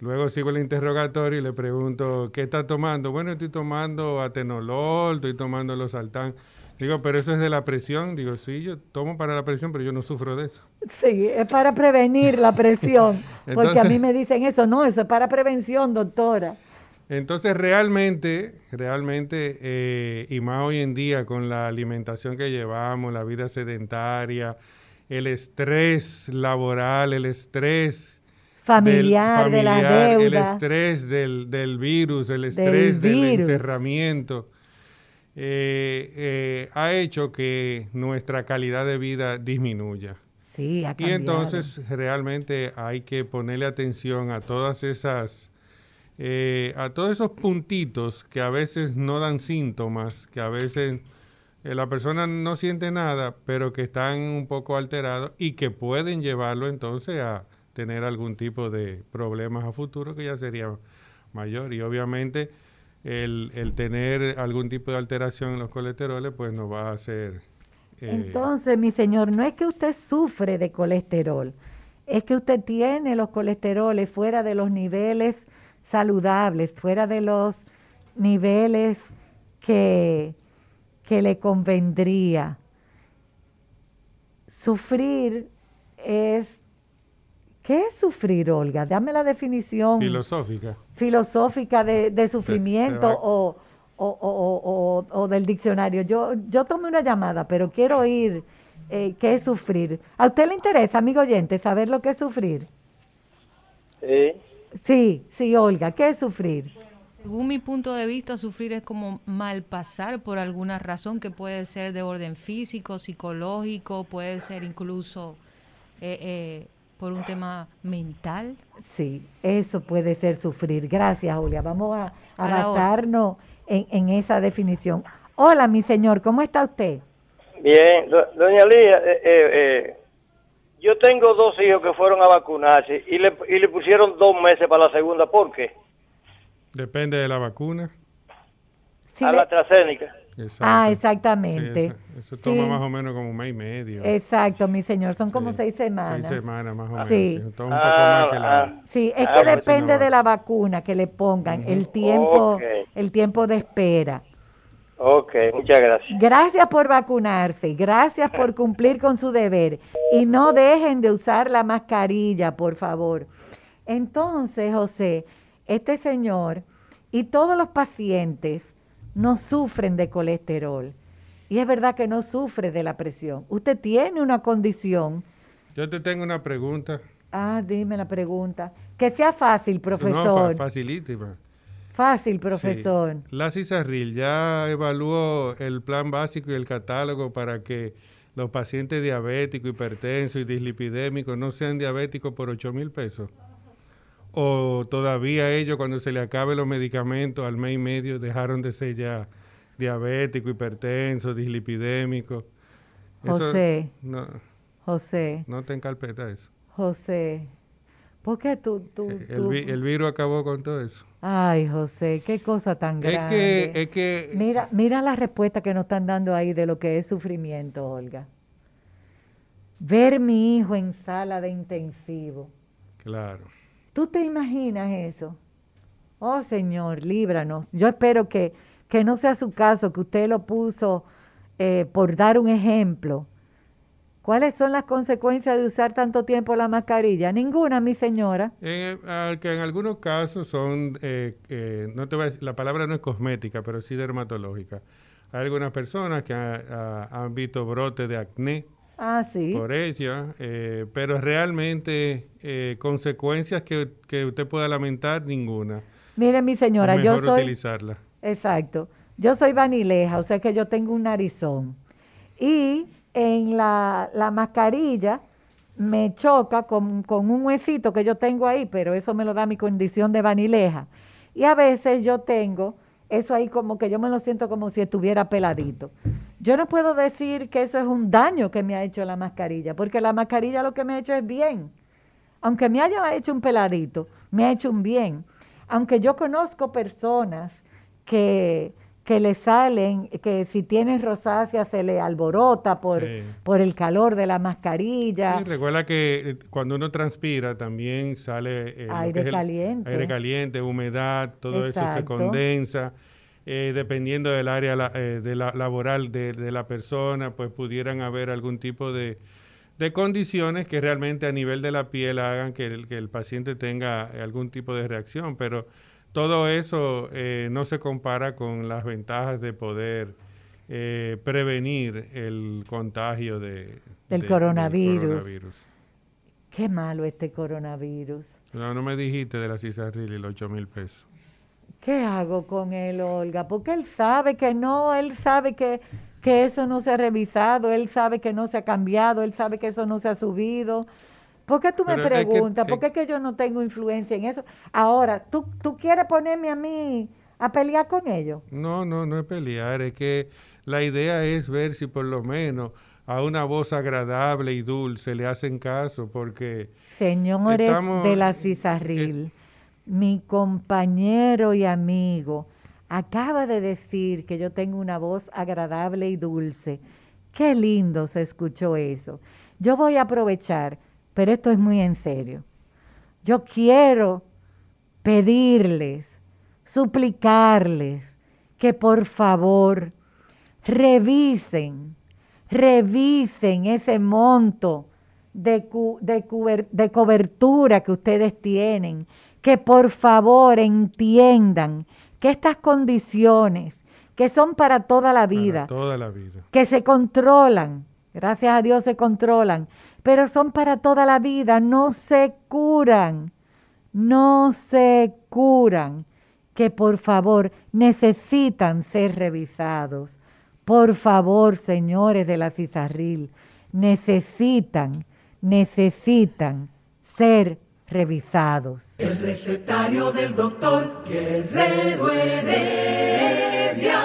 Luego sigo el interrogatorio y le pregunto, ¿qué está tomando? Bueno, estoy tomando atenolol, estoy tomando losartán. Digo, pero eso es de la presión. Digo, sí, yo tomo para la presión, pero yo no sufro de eso. Sí, es para prevenir la presión, porque a mí me dicen eso, no, eso es para prevención, doctora. Entonces, realmente, realmente, eh, y más hoy en día con la alimentación que llevamos, la vida sedentaria, el estrés laboral, el estrés Familiar, de las familiar, el estrés del, del virus, el estrés del, encerramiento, eh, eh, ha hecho que nuestra calidad de vida disminuya. Sí, ha Y entonces realmente hay que ponerle atención a todas esas, eh, a todos esos puntitos que a veces no dan síntomas, que a veces eh, la persona no siente nada, pero que están un poco alterados y que pueden llevarlo entonces a tener algún tipo de problemas a futuro que ya sería mayor. Y obviamente el, el tener algún tipo de alteración en los colesteroles pues nos va a hacer... eh, Entonces, mi señor, no es que usted sufre de colesterol, es que usted tiene los colesteroles fuera de los niveles saludables, fuera de los niveles que, que le convendría. Sufrir es... ¿Qué es sufrir, Olga? Dame la definición filosófica. Filosófica de, de sufrimiento o, o- o- o- o- o del diccionario. Yo, yo tomé una llamada, pero quiero oír eh, qué es sufrir. ¿A usted le interesa, amigo oyente, saber lo que es sufrir? Sí. Sí, sí, Olga, ¿qué es sufrir? Según mi punto de vista, sufrir es como malpasar por alguna razón que puede ser de orden físico, psicológico, puede ser incluso eh, eh, por un tema mental. Sí, eso puede ser sufrir. Gracias, Julia. Vamos a, a basarnos en, en esa definición. Hola, mi señor, ¿cómo está usted? Bien, do- doña Lía, eh, eh, eh, yo tengo dos hijos que fueron a vacunarse y le, y le pusieron dos meses para la segunda. ¿Por qué? Depende de la vacuna. a la AstraZeneca. Exacto. Ah, Sí, exactamente. eso, eso toma Sí. más o menos como un mes y medio. Exacto, mi señor, son como seis semanas. Seis semanas más o menos. Sí. sí, un poco más que la... Sí, es Ah, que pues, depende no. de la vacuna que le pongan, el tiempo, el tiempo de espera. Ok, muchas gracias. Gracias por vacunarse, gracias por cumplir con su deber y no dejen de usar la mascarilla, por favor. Entonces, José, este señor y todos los pacientes no sufren de colesterol. Y es verdad que no sufre de la presión. Usted tiene una condición. Yo te tengo una pregunta. Ah, dime la pregunta. Que sea fácil, No, profesor. fa- facilísima. Fácil, profesor. Sí. La CISARRIL ya evaluó el plan básico y el catálogo para que los pacientes diabéticos, hipertensos y dislipidémicos no sean diabéticos por 8 mil pesos. O todavía ellos, cuando se le acabe los medicamentos al mes y medio, dejaron de ser ya diabéticos, hipertensos, dislipidémicos. Eso José. No, José, no te encarpeta eso. José. ¿Por qué tú, tú, El, tú- el virus acabó con todo eso. Ay, José, qué cosa tan Es grande. que, es que Mira, mira la respuesta que nos están dando ahí de lo que es sufrimiento, Olga. Ver mi hijo en sala de intensivo. Claro. ¿Tú te imaginas eso? Oh, Señor, líbranos. Yo espero que, que no sea su caso, que usted lo puso eh, por dar un ejemplo. ¿Cuáles son las consecuencias de usar tanto tiempo la mascarilla? Ninguna, mi señora. En, que en algunos casos son, eh, no te voy a decir- la palabra no es cosmética, pero sí dermatológica. Hay algunas personas que ha- ha- han visto brotes de acné Ah, sí. por ello, eh, pero realmente eh, consecuencias que, que usted pueda lamentar, ninguna. Mire, mi señora, es yo soy... utilizarla. Exacto. Yo soy vanileja, o sea que yo tengo un narizón. Y en la, la mascarilla me choca con, con un huesito que yo tengo ahí, pero eso me lo da mi condición de vanileja. Y a veces yo tengo eso ahí como que yo me lo siento como si estuviera peladito. Yo no puedo decir que eso es un daño que me ha hecho la mascarilla, porque la mascarilla lo que me ha hecho es bien. Aunque me haya hecho un peladito, me ha hecho un bien. Aunque yo conozco personas que, que le salen, que si tienen rosácea se le alborota por, Sí. por el calor de la mascarilla. Sí, recuerda que eh, cuando uno transpira también sale eh, Aire el caliente. aire caliente, humedad, todo eso se condensa. Eh, dependiendo del área la- eh, de la, laboral de, de la persona, pues pudieran haber algún tipo de, de condiciones que realmente a nivel de la piel hagan que el, que el paciente tenga algún tipo de reacción, pero todo eso eh, no se compara con las ventajas de poder eh, prevenir el contagio de, Del de- coronavirus. coronavirus. Qué malo este coronavirus. No, no me dijiste de la cisarril y los 8 mil pesos. ¿Qué hago con él, Olga? Porque él sabe que no, él sabe que, que eso no se ha revisado, él sabe que no se ha cambiado, él sabe que eso no se ha subido. ¿Por qué tú me es que- preguntas? ¿Por qué es que yo no tengo influencia en eso? Ahora, ¿tú, ¿tú quieres ponerme a mí a pelear con ellos? No, no, no es pelear, es que la idea es ver si por lo menos a una voz agradable y dulce le hacen caso, porque Señores Estamos- de la Cisarril, mi compañero y amigo acaba de decir que yo tengo una voz agradable y dulce. Qué lindo se escuchó eso. Yo voy a aprovechar, pero esto es muy en serio. Yo quiero pedirles, suplicarles que por favor revisen, revisen ese monto de, cu- de, cuber- de cobertura que ustedes tienen, que por favor entiendan que estas condiciones, que son para toda la vida, toda la vida. que se controlan, gracias a Dios se controlan, pero son para toda la vida, no se curan, no se curan, que por favor necesitan ser revisados. Por favor, señores de la Cisarril, necesitan, necesitan ser revisados. El recetario del doctor Guerrero Heredia.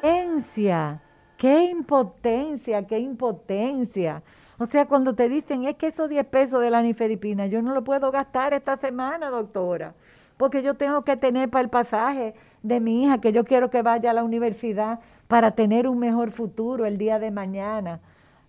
Encia, Qué impotencia, qué impotencia. O sea, cuando te dicen, es que esos 10 pesos de la nifedipina, yo no lo puedo gastar esta semana, doctora, porque yo tengo que tener para el pasaje de mi hija, que yo quiero que vaya a la universidad para tener un mejor futuro el día de mañana.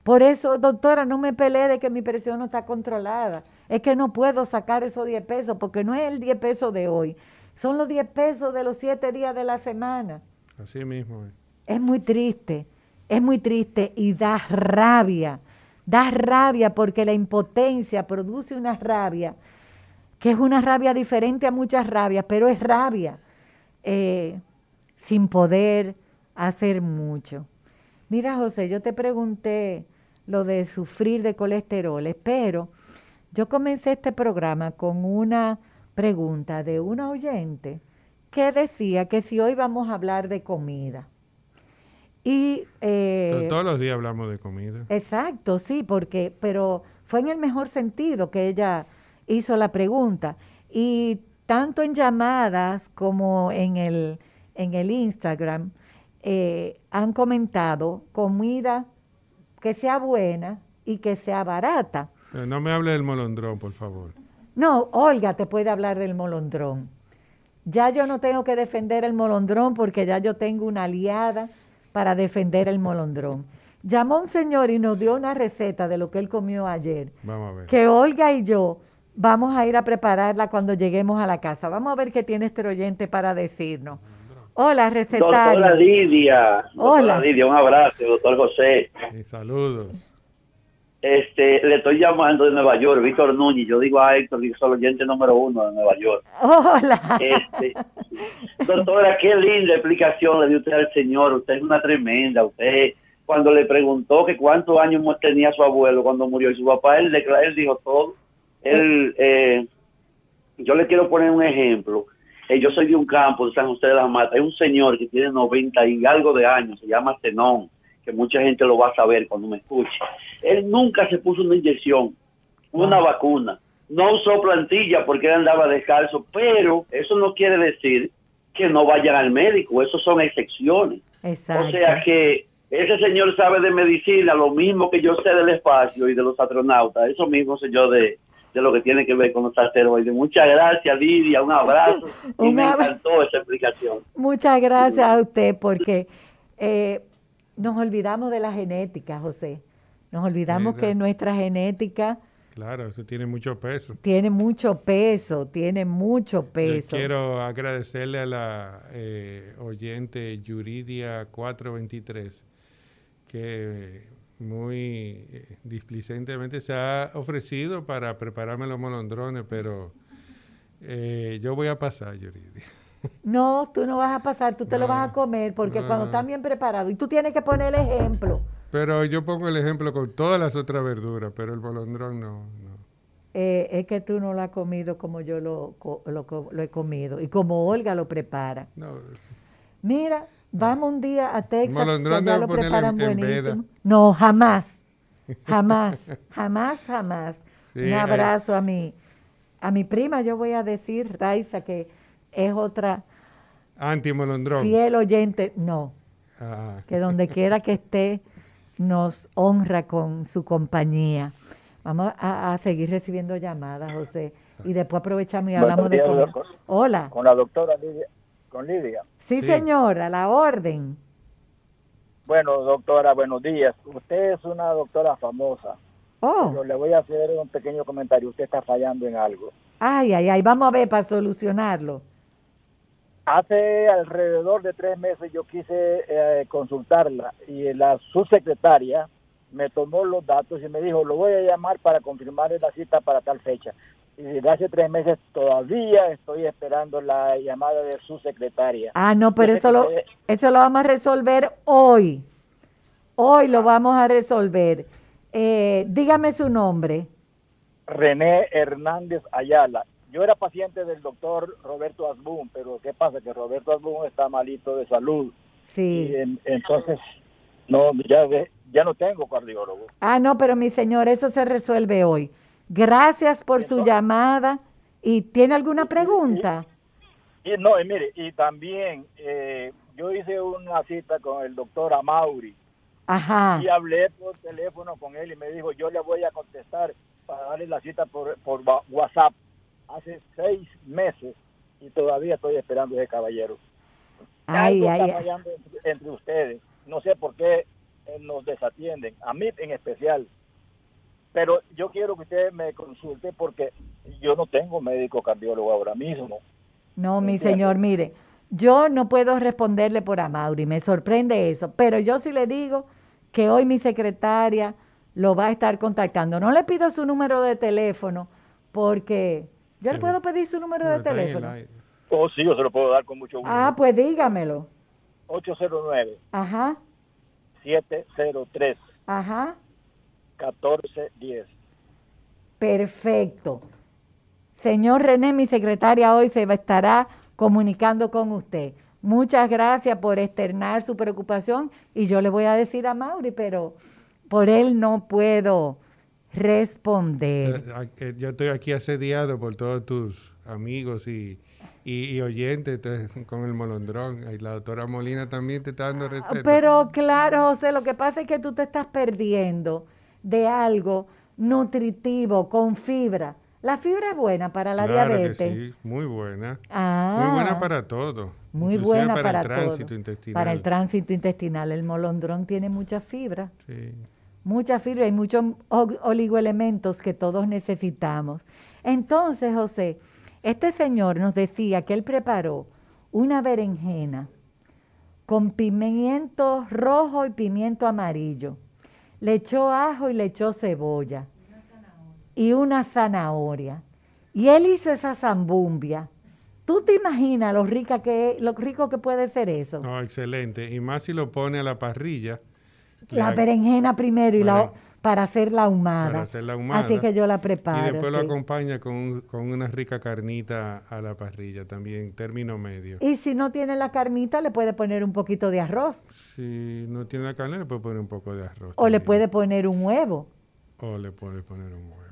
Por eso, doctora, no me peleé de que mi presión no está controlada. Es que no puedo sacar esos 10 pesos porque no es el 10 pesos de hoy. Son los 10 pesos de los 7 días de la semana. Así mismo. Es muy triste, es muy triste y da rabia. Da rabia porque la impotencia produce una rabia que es una rabia diferente a muchas rabias, pero es rabia eh, sin poder hacer mucho. Mira, José, yo te pregunté lo de sufrir de colesterol, pero yo comencé este programa con una pregunta de una oyente que decía que si hoy vamos a hablar de comida. Y eh, todos los días hablamos de comida. Exacto, sí, porque, pero fue en el mejor sentido que ella hizo la pregunta. Y tanto en llamadas como en el, en el Instagram, eh, han comentado comida que sea buena y que sea barata. Eh, no me hable del molondrón, por favor. No, Olga te puede hablar del molondrón. Ya yo no tengo que defender el molondrón porque ya yo tengo una aliada para defender el molondrón. Llamó un señor y nos dio una receta de lo que él comió ayer. Vamos a ver. Que Olga y yo vamos a ir a prepararla cuando lleguemos a la casa. Vamos a ver qué tiene este oyente para decirnos. Hola, recetario. Doctora Lidia. Hola. Lidia, un abrazo, doctor José. saludos. Este, le estoy llamando de Nueva York, Víctor Núñez. Yo digo a Héctor que soy el oyente número uno de Nueva York. Hola. Este, doctora, qué linda explicación le dio usted al señor. Usted es una tremenda. Usted, cuando le preguntó que cuántos años tenía su abuelo cuando murió y su papá, él, él dijo todo. Él, eh, yo le quiero poner un ejemplo. Eh, yo soy de un campo de San José de la Mata. Hay un señor que tiene 90 y algo de años, se llama Zenón, que mucha gente lo va a saber cuando me escuche. Él nunca se puso una inyección, una vacuna. No usó plantilla porque él andaba descalzo, pero eso no quiere decir que no vayan al médico. Eso son excepciones. O sea que ese señor sabe de medicina, lo mismo que yo sé del espacio y de los astronautas. Eso mismo sé yo de, de lo que tiene que ver con los asteroides. Muchas gracias, Lidia, un abrazo. y me encantó esa explicación. Muchas gracias a usted, porque eh, nos olvidamos de la genética, José. Nos olvidamos que nuestra genética... Claro, eso tiene mucho peso. Tiene mucho peso, tiene mucho peso. quiero agradecerle a la eh, oyente Yuridia 423 que muy eh, displicentemente se ha ofrecido para prepararme los molondrones, pero eh, yo voy a pasar, Yuridia. No, tú no vas a pasar, tú te lo vas a comer, porque cuando están bien preparados, y tú tienes que poner el ejemplo. Pero yo pongo el ejemplo con todas las otras verduras, pero el molondrón no. Eh, es que tú no lo has comido como yo lo, lo, lo he comido, y como Olga lo prepara. No. Mira, Vamos un día a Texas, que ya lo preparan buenísimo. No, jamás, jamás, jamás, jamás. un abrazo a mi, a mi prima, yo voy a decir, Raiza, que es otra anti-molondrón. Fiel oyente, no. Ah. Que donde quiera que esté, nos honra con su compañía. Vamos a, seguir recibiendo llamadas, José. Y después aprovechamos y hablamos de comida. Hola. Con la doctora Lidia con Lidia. Sí, señora, la orden. Bueno, doctora, buenos días. Usted es una doctora famosa. Oh. Pero le voy a hacer un pequeño comentario. Usted está fallando en algo. Ay, ay, ay. Vamos a ver para solucionarlo. Hace alrededor de tres meses yo quise eh, consultarla y la subsecretaria me tomó los datos y me dijo, lo voy a llamar para confirmar la cita para tal fecha y desde hace tres meses todavía estoy esperando la llamada de su secretaria. Ah, no, pero eso lo, eso lo vamos a resolver hoy. Hoy lo vamos a resolver. Eh, dígame su nombre. René Hernández Ayala. Yo era paciente del doctor Roberto Asbun, pero ¿qué pasa? Que Roberto Asbun está malito de salud. Sí. entonces, no, ya, ya no tengo cardiólogo. Ah, no, pero mi señor, eso se resuelve hoy. Gracias por su llamada. ¿Y tiene alguna pregunta? Y, no, y mire, y también eh, yo hice una cita con el doctor Amauri Ajá. Y hablé por teléfono con él y me dijo, yo le voy a contestar para darle la cita por, por WhatsApp. Hace seis meses y todavía estoy esperando ese caballero. Ay, Algo ay, está ay. fallando entre, entre ustedes. No sé por qué eh, nos desatienden, a mí en especial. Pero yo quiero que usted me consulte porque yo no tengo médico cardiólogo ahora mismo. No, mi señor, mire, yo no puedo responderle por Amaury, me sorprende eso, pero yo sí le digo que hoy mi secretaria lo va a estar contactando. No le pido su número de teléfono porque yo le puedo pedir su número de teléfono. Oh, sí, yo se lo puedo dar con mucho gusto. Ah, pues dígamelo. 809 Ajá, 703 ajá, 1410. perfecto. Señor René, mi secretaria hoy se va- estará comunicando con usted. Muchas gracias por externar su preocupación y yo le voy a decir a Mauri, pero por él no puedo responder. Eh, Yo estoy aquí asediado por todos tus amigos y, y, y oyentes te- con el molondrón. Y la doctora Molina también te está dando recetas. Pero claro, José, lo que pasa es que tú te estás perdiendo de algo nutritivo, con fibra. La fibra es buena para la Claro que diabetes. sí, muy buena. Ah. Muy buena para todo. Muy buena para, para, el tránsito todo. intestinal. Para el tránsito intestinal. El molondrón tiene mucha fibra. Sí. Mucha fibra y muchos oligoelementos que todos necesitamos. Entonces, José, este señor nos decía que él preparó una berenjena con pimiento rojo y pimiento amarillo. Le echó ajo y le echó cebolla. Y una zanahoria. Y él hizo esa zambumbia. ¿Tú te imaginas lo, rica que, lo rico que puede ser eso? No, excelente. Y más si lo pone a la parrilla. La berenjena primero y la, para hacer la ahumada. Para hacer la ahumada. Así que yo la Y preparo. después lo acompaña con, con una rica carnita a la parrilla también, término medio. Y si no tiene la carnita, le puede poner un poquito de arroz. Si no tiene la carne, le puede poner un poco de arroz. O le puede poner un huevo. O le puede poner un huevo.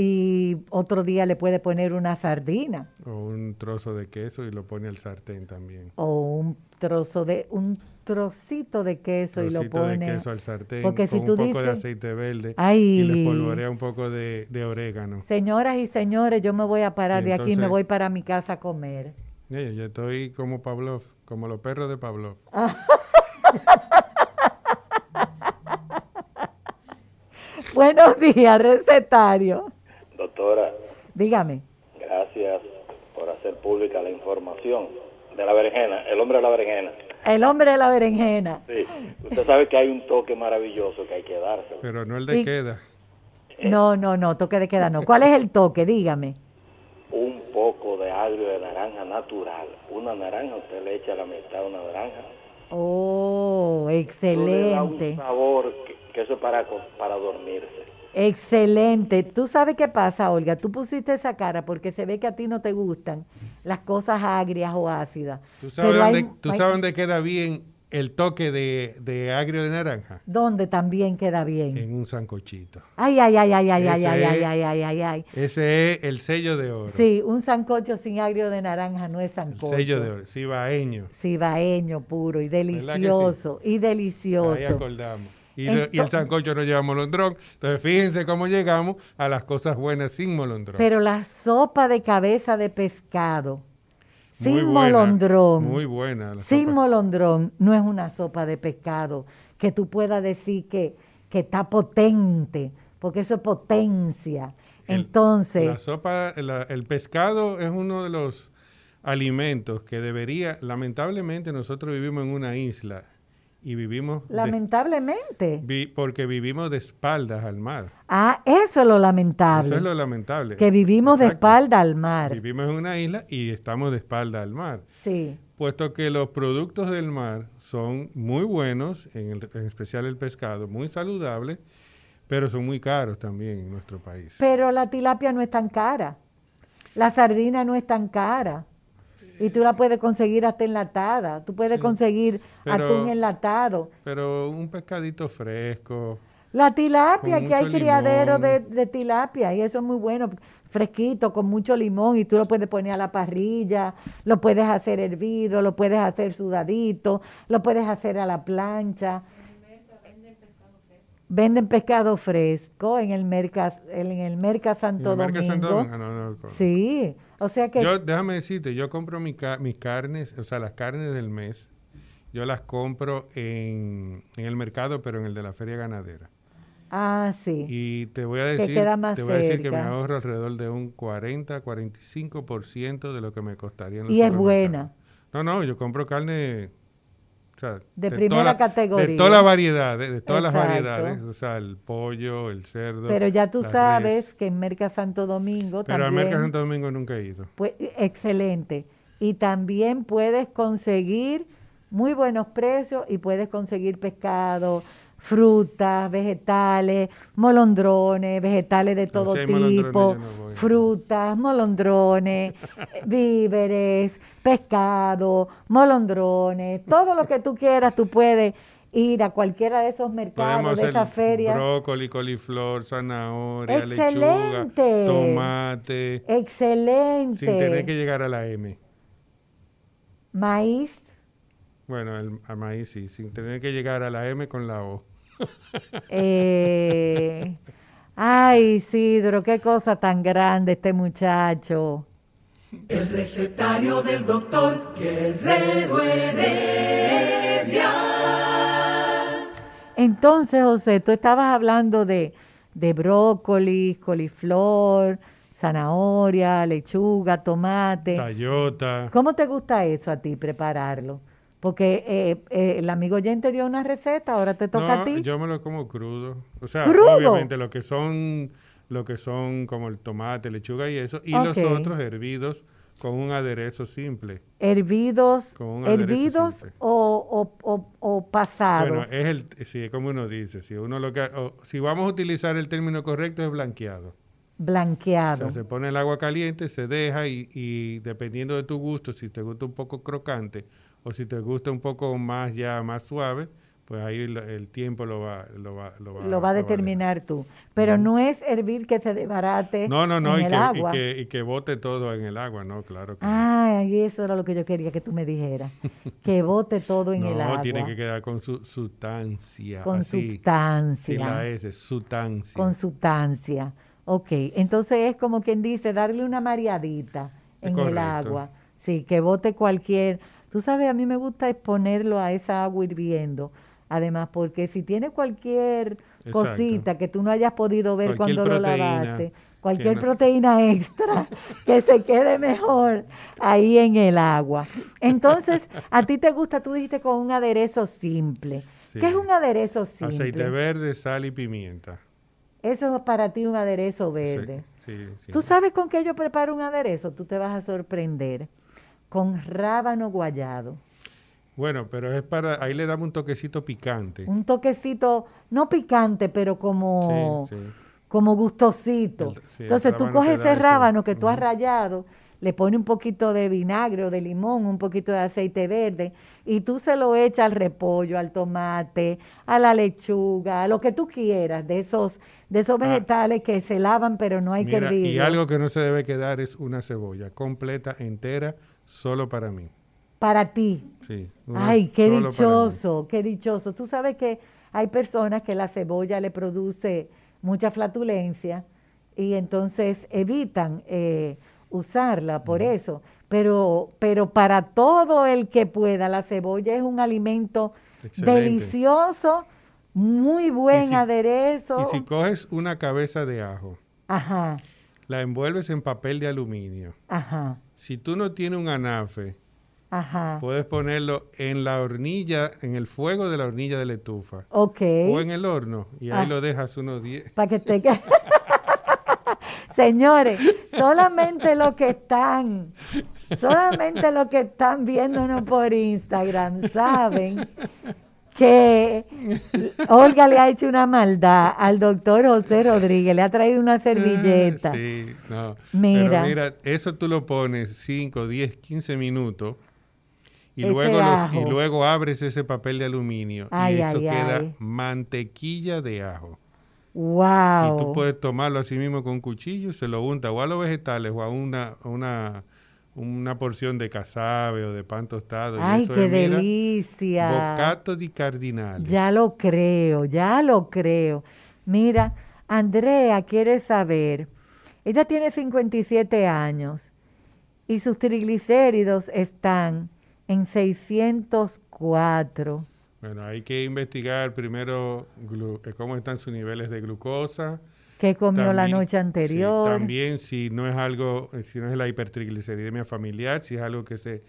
Y otro día le puede poner una sardina. O un trozo de queso y lo pone al sartén también. O un trozo de, un trocito de queso y lo pone. de queso al sartén Porque con si tú un poco de aceite verde y le polvorea un poco de, de orégano. Señoras y señores, yo me voy a parar Y de aquí y me voy para mi casa a comer. Yo estoy como Pavlov, como los perros de Pavlov. Buenos días, recetario. Doctora, Dígame. gracias por hacer pública la información de la berenjena, el hombre de la berenjena. El hombre de la berenjena. Sí, usted sabe que hay un toque maravilloso que hay que darse. Pero no el de Y- queda. No, no, no, toque de queda no. ¿Cuál es el toque? Dígame. Un poco de agrio de naranja natural. Una naranja, usted le echa la mitad de una naranja. Oh, Eso le da excelente. un sabor que, que eso es para, para dormirse. Excelente. ¿Tú sabes qué pasa, Olga? Tú pusiste esa cara porque se ve que a ti no te gustan las cosas agrias o ácidas. ¿Tú sabes, Pero hay- dónde, hay- queda bien el toque de, de agrio de naranja? ¿Dónde también queda bien? En un sancochito. Ay, ay, ay, ay, ay, ay, Ese ay, ay, es- ay, ay, ay, ay. Ese es el sello de oro. Sí, un sancocho sin agrio de naranja no es el sancocho. sello de oro. Cibaeño. Cibaeño puro y delicioso, y Ahí delicioso. acordamos. Y, el sancocho no lleva molondrón. Entonces fíjense cómo llegamos a las cosas buenas sin molondrón. Pero la sopa de cabeza de pescado, Muy sin buena, molondrón, Muy buena. la sin sopa. molondrón, no es una sopa de pescado que tú puedas decir que, que está potente, porque eso es potencia. El- Entonces, La sopa, la- el pescado es uno de los alimentos que debería, lamentablemente nosotros vivimos en una isla y vivimos de- lamentablemente. vi- porque vivimos de espaldas al mar. Ah, eso es lo lamentable. Eso es lo lamentable. Que vivimos de Exacto. espalda al mar. Vivimos en una isla y estamos de espalda al mar. Sí. Puesto que los productos del mar son muy buenos, en, el- en especial el pescado, muy saludable, pero son muy caros también en nuestro país. Pero la tilapia no es tan cara. La sardina no es tan cara. Y tú la puedes conseguir hasta enlatada. Tú puedes conseguir Pero- atún enlatado. Pero un pescadito fresco, La tilapia, aquí hay criadero de, de tilapia y eso es muy bueno, fresquito, con mucho limón y tú lo puedes poner a la parrilla, lo puedes hacer hervido, lo puedes hacer sudadito, lo puedes hacer a la plancha. venden pescado fresco en el Merca, en el Merca Santo ¿En el Merca Domingo. Santo Domingo? No, no, no. Sí, o sea que Yo, déjame decirte, yo compro mi ca- mis carnes, o sea, las carnes del mes, yo las compro en, en el mercado, pero en el de la feria ganadera. ah sí. Y te voy a Que decir, queda más te voy a decir que me ahorro alrededor de un 40, 45% de lo que me costaría en los Y es buena. No, no, yo compro carne o sea, De toda primera la- categoría. De todas las variedades, de todas las variedades, o sea, el pollo, el cerdo. Pero ya tú la res. sabes que en Merca Santo Domingo Pero también Mercado Santo Domingo nunca he ido. Pues, excelente. Y también puedes conseguir muy buenos precios y puedes conseguir pescado, frutas, vegetales, molondrones, vegetales de todo si hay molondrones, tipo, no frutas, molondrones, víveres, pescado, molondrones, todo lo que tú quieras, tú puedes ir a cualquiera de esos mercados, Podemos de esas ferias. brócoli, coliflor, zanahoria, Excelente. lechuga, tomate, Excelente. sin tener que llegar a la M. Maíz, Bueno, el, maíz sí, sin tener que llegar a la M con la O. Eh, ay, Isidro, qué cosa tan grande este muchacho. El recetario del doctor Guerrero Heredia. Entonces, José, tú estabas hablando de, de brócoli, coliflor, zanahoria, lechuga, tomate. Tayota. ¿Cómo te gusta eso a ti, prepararlo? Porque eh, eh, el amigo oyente dio una receta, ahora te toca No, a ti. yo me lo como crudo. O sea, ¿Crudo? obviamente lo que son lo que son como el tomate, lechuga y eso, y los otros hervidos con un aderezo simple. Hervidos, hervidos simple. o, o, o, o pasados. Bueno, es el sí, es como uno dice, si uno lo que o- si vamos a utilizar el término correcto es blanqueado. O blanqueado. sea, se pone el agua caliente, se deja y, y dependiendo de tu gusto, si te gusta un poco crocante o si te gusta un poco más ya más suave, pues ahí el, el tiempo lo va lo va lo va, lo va a determinar tú. Pero no es hervir que se desbarate No, no, no, en y el que, y que, y que bote todo en el agua, no, claro que Ay, eso era lo que yo quería que tú me dijeras. Que bote todo en no, el agua. tiene que quedar con su sustancia. Con así, sustancia. sin la S, sustancia. Con sustancia. Ok, entonces es como quien dice, darle una mareadita en el agua. Sí, que bote cualquier... Tú sabes, a mí me gusta exponerlo a esa agua hirviendo. Además, porque si tiene cualquier Exacto. cosita que tú no hayas podido ver Cualquier cuando lo lavaste, cualquier proteína extra, que se quede mejor ahí en el agua. Entonces, a ti te gusta, tú dijiste con un aderezo simple. Sí. ¿Qué es un aderezo simple? Aceite verde, sal y pimienta. Eso es para ti un aderezo verde. Sí, sí. ¿Tú sabes con qué yo preparo un aderezo? Tú te vas a sorprender. Con rábano guayado. Bueno, pero es para, ahí le damos un toquecito picante. Un toquecito, no picante, pero como, Sí, sí. como gustosito. El- sí, el Entonces tú coges ese rábano que tú has rayado, le pones un poquito de vinagre o de limón, un poquito de aceite verde, y tú se lo echas al repollo, al tomate, a la lechuga, a lo que tú quieras, de esos, de esos vegetales que se lavan pero no hay que Ah. Hervirlos. y algo que no se debe quedar es una cebolla completa, entera, solo para mí. Para ti. Sí, Ay, qué dichoso, qué dichoso. Tú sabes que hay personas que la cebolla le produce mucha flatulencia y entonces evitan eh, usarla por eso. Pero, pero para todo el que pueda, la cebolla es un alimento Excelente. delicioso, muy buen si- aderezo. Y si coges una cabeza de ajo, Ajá, la envuelves en papel de aluminio. ajá, Si tú no tienes un anafe, ajá. puedes ponerlo en la hornilla, en el fuego de la hornilla de la estufa. Ok. O en el horno. Y ahí Ah. lo dejas unos 10. Para que te Señores, solamente los que están, solamente los que están viéndonos por Instagram saben que Olga le ha hecho una maldad al doctor José Rodríguez, le ha traído una servilleta. Sí, no. Mira. Pero mira, eso tú lo pones 5, 10, 15 minutos. Y Ese luego, los- y luego abres ese papel de aluminio Ay, y eso ay, queda ay. mantequilla de ajo. Wow. Y tú puedes tomarlo así mismo con cuchillo, se lo unta o a los vegetales o a una, una, una porción de casabe o de pan tostado. Ay, eso qué es, mira, delicia. Bocato di cardinale. Ya lo creo, ya lo creo. Mira, Andrea quiere saber, ella tiene 57 años y sus triglicéridos están en 604. Bueno, hay que investigar primero eh, cómo están sus niveles de glucosa. ¿Qué comió la También- noche sí, anterior? también si no es algo, eh, si no es la hipertrigliceridemia familiar, si es algo que se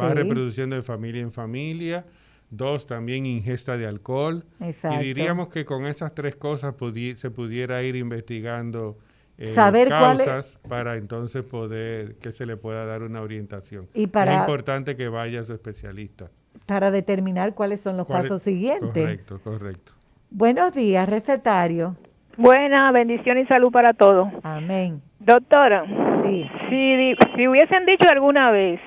va reproduciendo de familia en familia. Dos, también ingesta de alcohol. Exacto. Y diríamos que con esas tres cosas pudi- se pudiera ir investigando eh, Saber cuál es- causas para entonces poder que se le pueda dar una orientación. Y para- es importante que vaya a su especialista. Para determinar cuáles son los ¿Cuál es? pasos siguientes. Correcto, correcto. Buenos días, recetario. Buena, bendición y salud para todos. Amén. Doctora, sí. si, si hubiesen dicho alguna vez,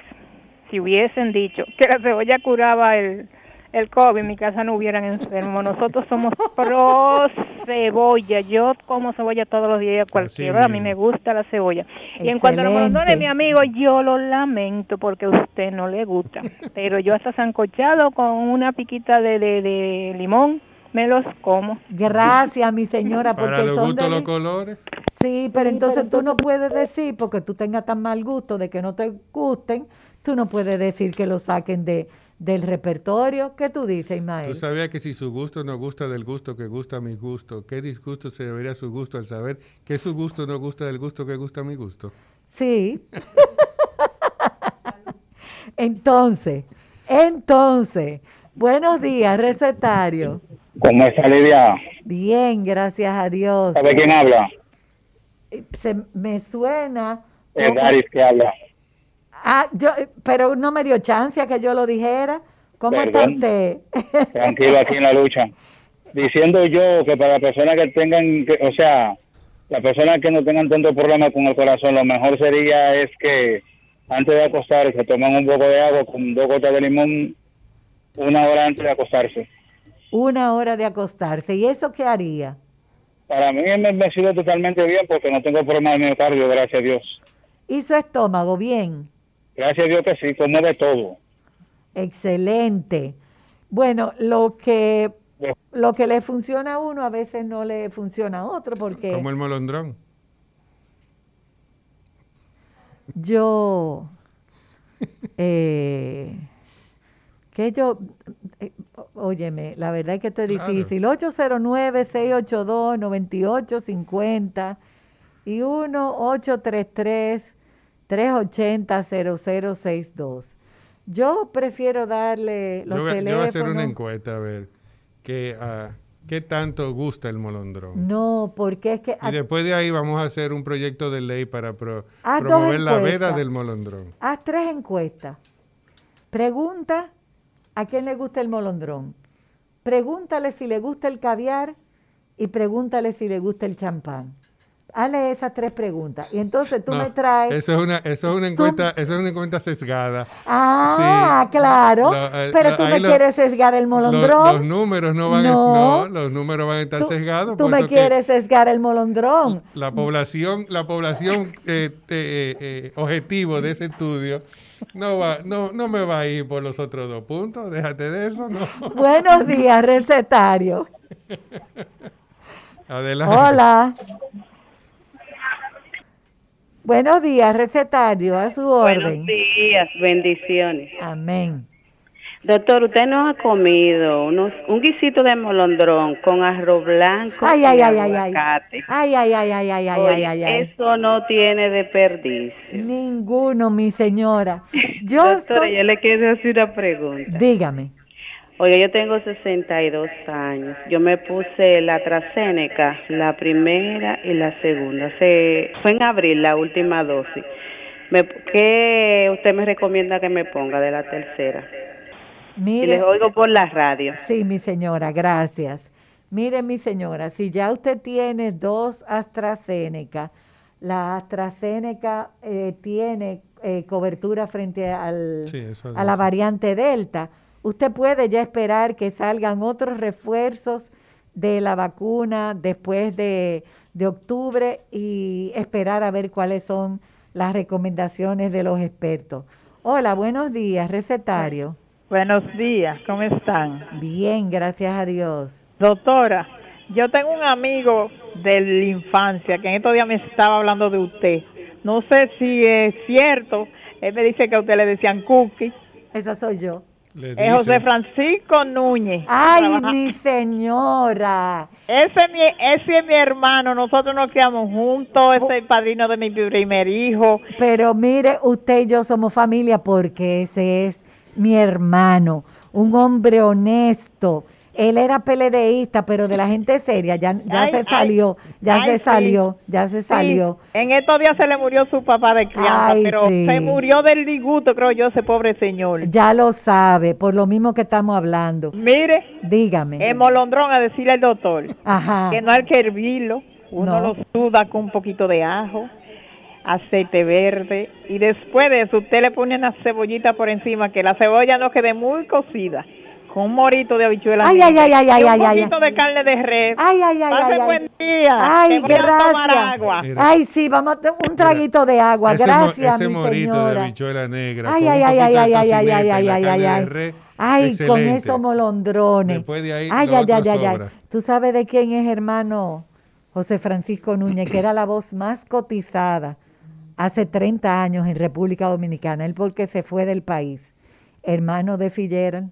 si hubiesen dicho que la cebolla curaba el, el COVID, en mi casa no hubieran enfermo. Nosotros somos pro cebolla. Yo como cebolla todos los días, cualquier hora. A mí me gusta la cebolla. Y en cuanto a los molondones, mi amigo, yo lo lamento porque a usted no le gusta. Pero yo hasta sancochado con una piquita de, de, de limón, me los como. Gracias, mi señora, porque Para los son deli- los colores. Sí, pero entonces tú no puedes decir, porque tú tengas tan mal gusto de que no te gusten, tú no puedes decir que lo saquen de del repertorio. ¿Qué tú dices, ¿Tú Ismael? sabías que si su gusto no gusta del gusto que gusta a mi gusto, qué disgusto se debería su gusto al saber que su gusto no gusta del gusto que gusta a mi gusto? Sí. entonces, entonces, buenos días, recetario. ¿Cómo está Lidia? Bien, gracias a Dios. ¿Sabe quién habla? Se me suena. Es como- Garis que habla. Ah, yo, pero no me dio chance a que yo lo dijera. ¿Cómo está Perdón. usted? Tranquilo aquí en la lucha. Diciendo yo que para las personas que tengan, que- o sea, las personas que no tengan tanto problema con el corazón, lo mejor sería es que antes de acostarse toman un poco de agua con dos gotas de limón una hora antes de acostarse. Una hora de acostarse. ¿Y eso qué haría? Para mí me, me sirve totalmente bien porque no tengo problema de miocardio, gracias a Dios. ¿Y su estómago? Bien. Gracias a Dios que sí, como de todo. Excelente. Bueno, lo que lo que le funciona a uno a veces no le funciona a otro porque Como el molondrón. yo eh, que yo eh, óyeme, la verdad es que esto es Claro. difícil. 809 682 9850 y 1 833 380 0062. Yo prefiero darle los Yo, voy- yo voy a teléfonos. hacer una encuesta a ver que, ah, qué tanto gusta el molondrón. No, porque es que Y después de ahí vamos a hacer un proyecto de ley para pro- promover la veda del molondrón. Haz tres encuestas. Pregunta a quién le gusta el molondrón. Pregúntale si le gusta el caviar y pregúntale si le gusta el champán. Hazle esas tres preguntas. Y entonces tú No, me traes. Eso es una, eso es una encuesta, eso es una encuesta sesgada. Ah, Sí. claro. Lo- eh, pero lo- tú me lo- quieres sesgar el Lo- molondrón. los números no van No. a, no, los números van a estar sesgados. tú me quieres sesgar el molondrón. La población, la población eh, eh, eh, objetivo de ese estudio no va, no, no me va a ir por los otros dos puntos. Déjate de eso, no. Buenos días, recetario. Adelante. Hola. Buenos días, recetario, a su orden. Buenos días, bendiciones. Amén. Doctor, usted nos ha comido unos, un guisito de molondrón con arroz blanco Ay, y ay, ay, ay, ay. aguacate. Ay, ay, ay, ay, ay, ay, Oye, ay, ay, ay. Eso no tiene desperdicio. Ninguno, mi señora. Yo Doctora, estoy- yo le quiero hacer una pregunta. Dígame. Oye, yo tengo 62 años. Yo me puse la AstraZeneca, la primera y la segunda. Se, fue en abril la última dosis. Me- ¿Qué usted me recomienda que me ponga de la tercera? Mire, Y les oigo por la radio. Sí, mi señora, gracias. Mire, mi señora, si ya usted tiene dos AstraZeneca, la AstraZeneca eh, tiene eh, cobertura frente al, Sí, a la variante Delta. Usted puede ya esperar que salgan otros refuerzos de la vacuna después de, de octubre y esperar a ver cuáles son las recomendaciones de los expertos. Hola, buenos días, recetario. Buenos días, ¿cómo están? Bien, gracias a Dios. Doctora, yo tengo un amigo de la infancia que en estos días me estaba hablando de usted. No sé si es cierto, él me dice que a usted le decían cookie. Esa soy yo. Es José Francisco Núñez. Ay, Trabaja- mi señora. Ese es, mi, ese es mi hermano, nosotros nos criamos juntos, ese es el padrino de mi primer hijo. Pero mire, usted y yo somos familia porque ese es mi hermano, un hombre honesto. Él era PLDista, pero de la gente seria, ya, ya Ay, se salió, ya ay, se salió, ya se Sí, salió. en estos días se le murió su papá de crianza, pero sí. se murió del disgusto, creo yo, ese pobre señor. Ya lo sabe, por lo mismo que estamos hablando. Mire, Dígame. el molondrón a decirle al doctor Ajá. que no hay que hervirlo, uno No. lo suda con un poquito de ajo, aceite verde y después de eso usted le pone una cebollita por encima, que la cebolla no quede muy cocida, con un morito de habichuela. Ay, negra ay, ay, ay, ay, un ay, ay, poquito de carne de res. Ay, ay, ay, Pase ay, ay. buen día. Ay, que voy a tomar gracias. agua. Ay, sí, vamos a tener un traguito de agua. Ese Gracias, ese mi morito de señora. habichuela negra. Ay, ay, un ay, ay, ay, ay, ay, ay, ay, ay, ay. res, Ay, con esos molondrones. Después de ahí, ay, ay, ay, ay, ay. ¿Tú sabes de quién es hermano José Francisco Núñez, que era la voz más cotizada hace 30 años en República Dominicana? Él porque se fue del país. Hermano de Fitzgerald.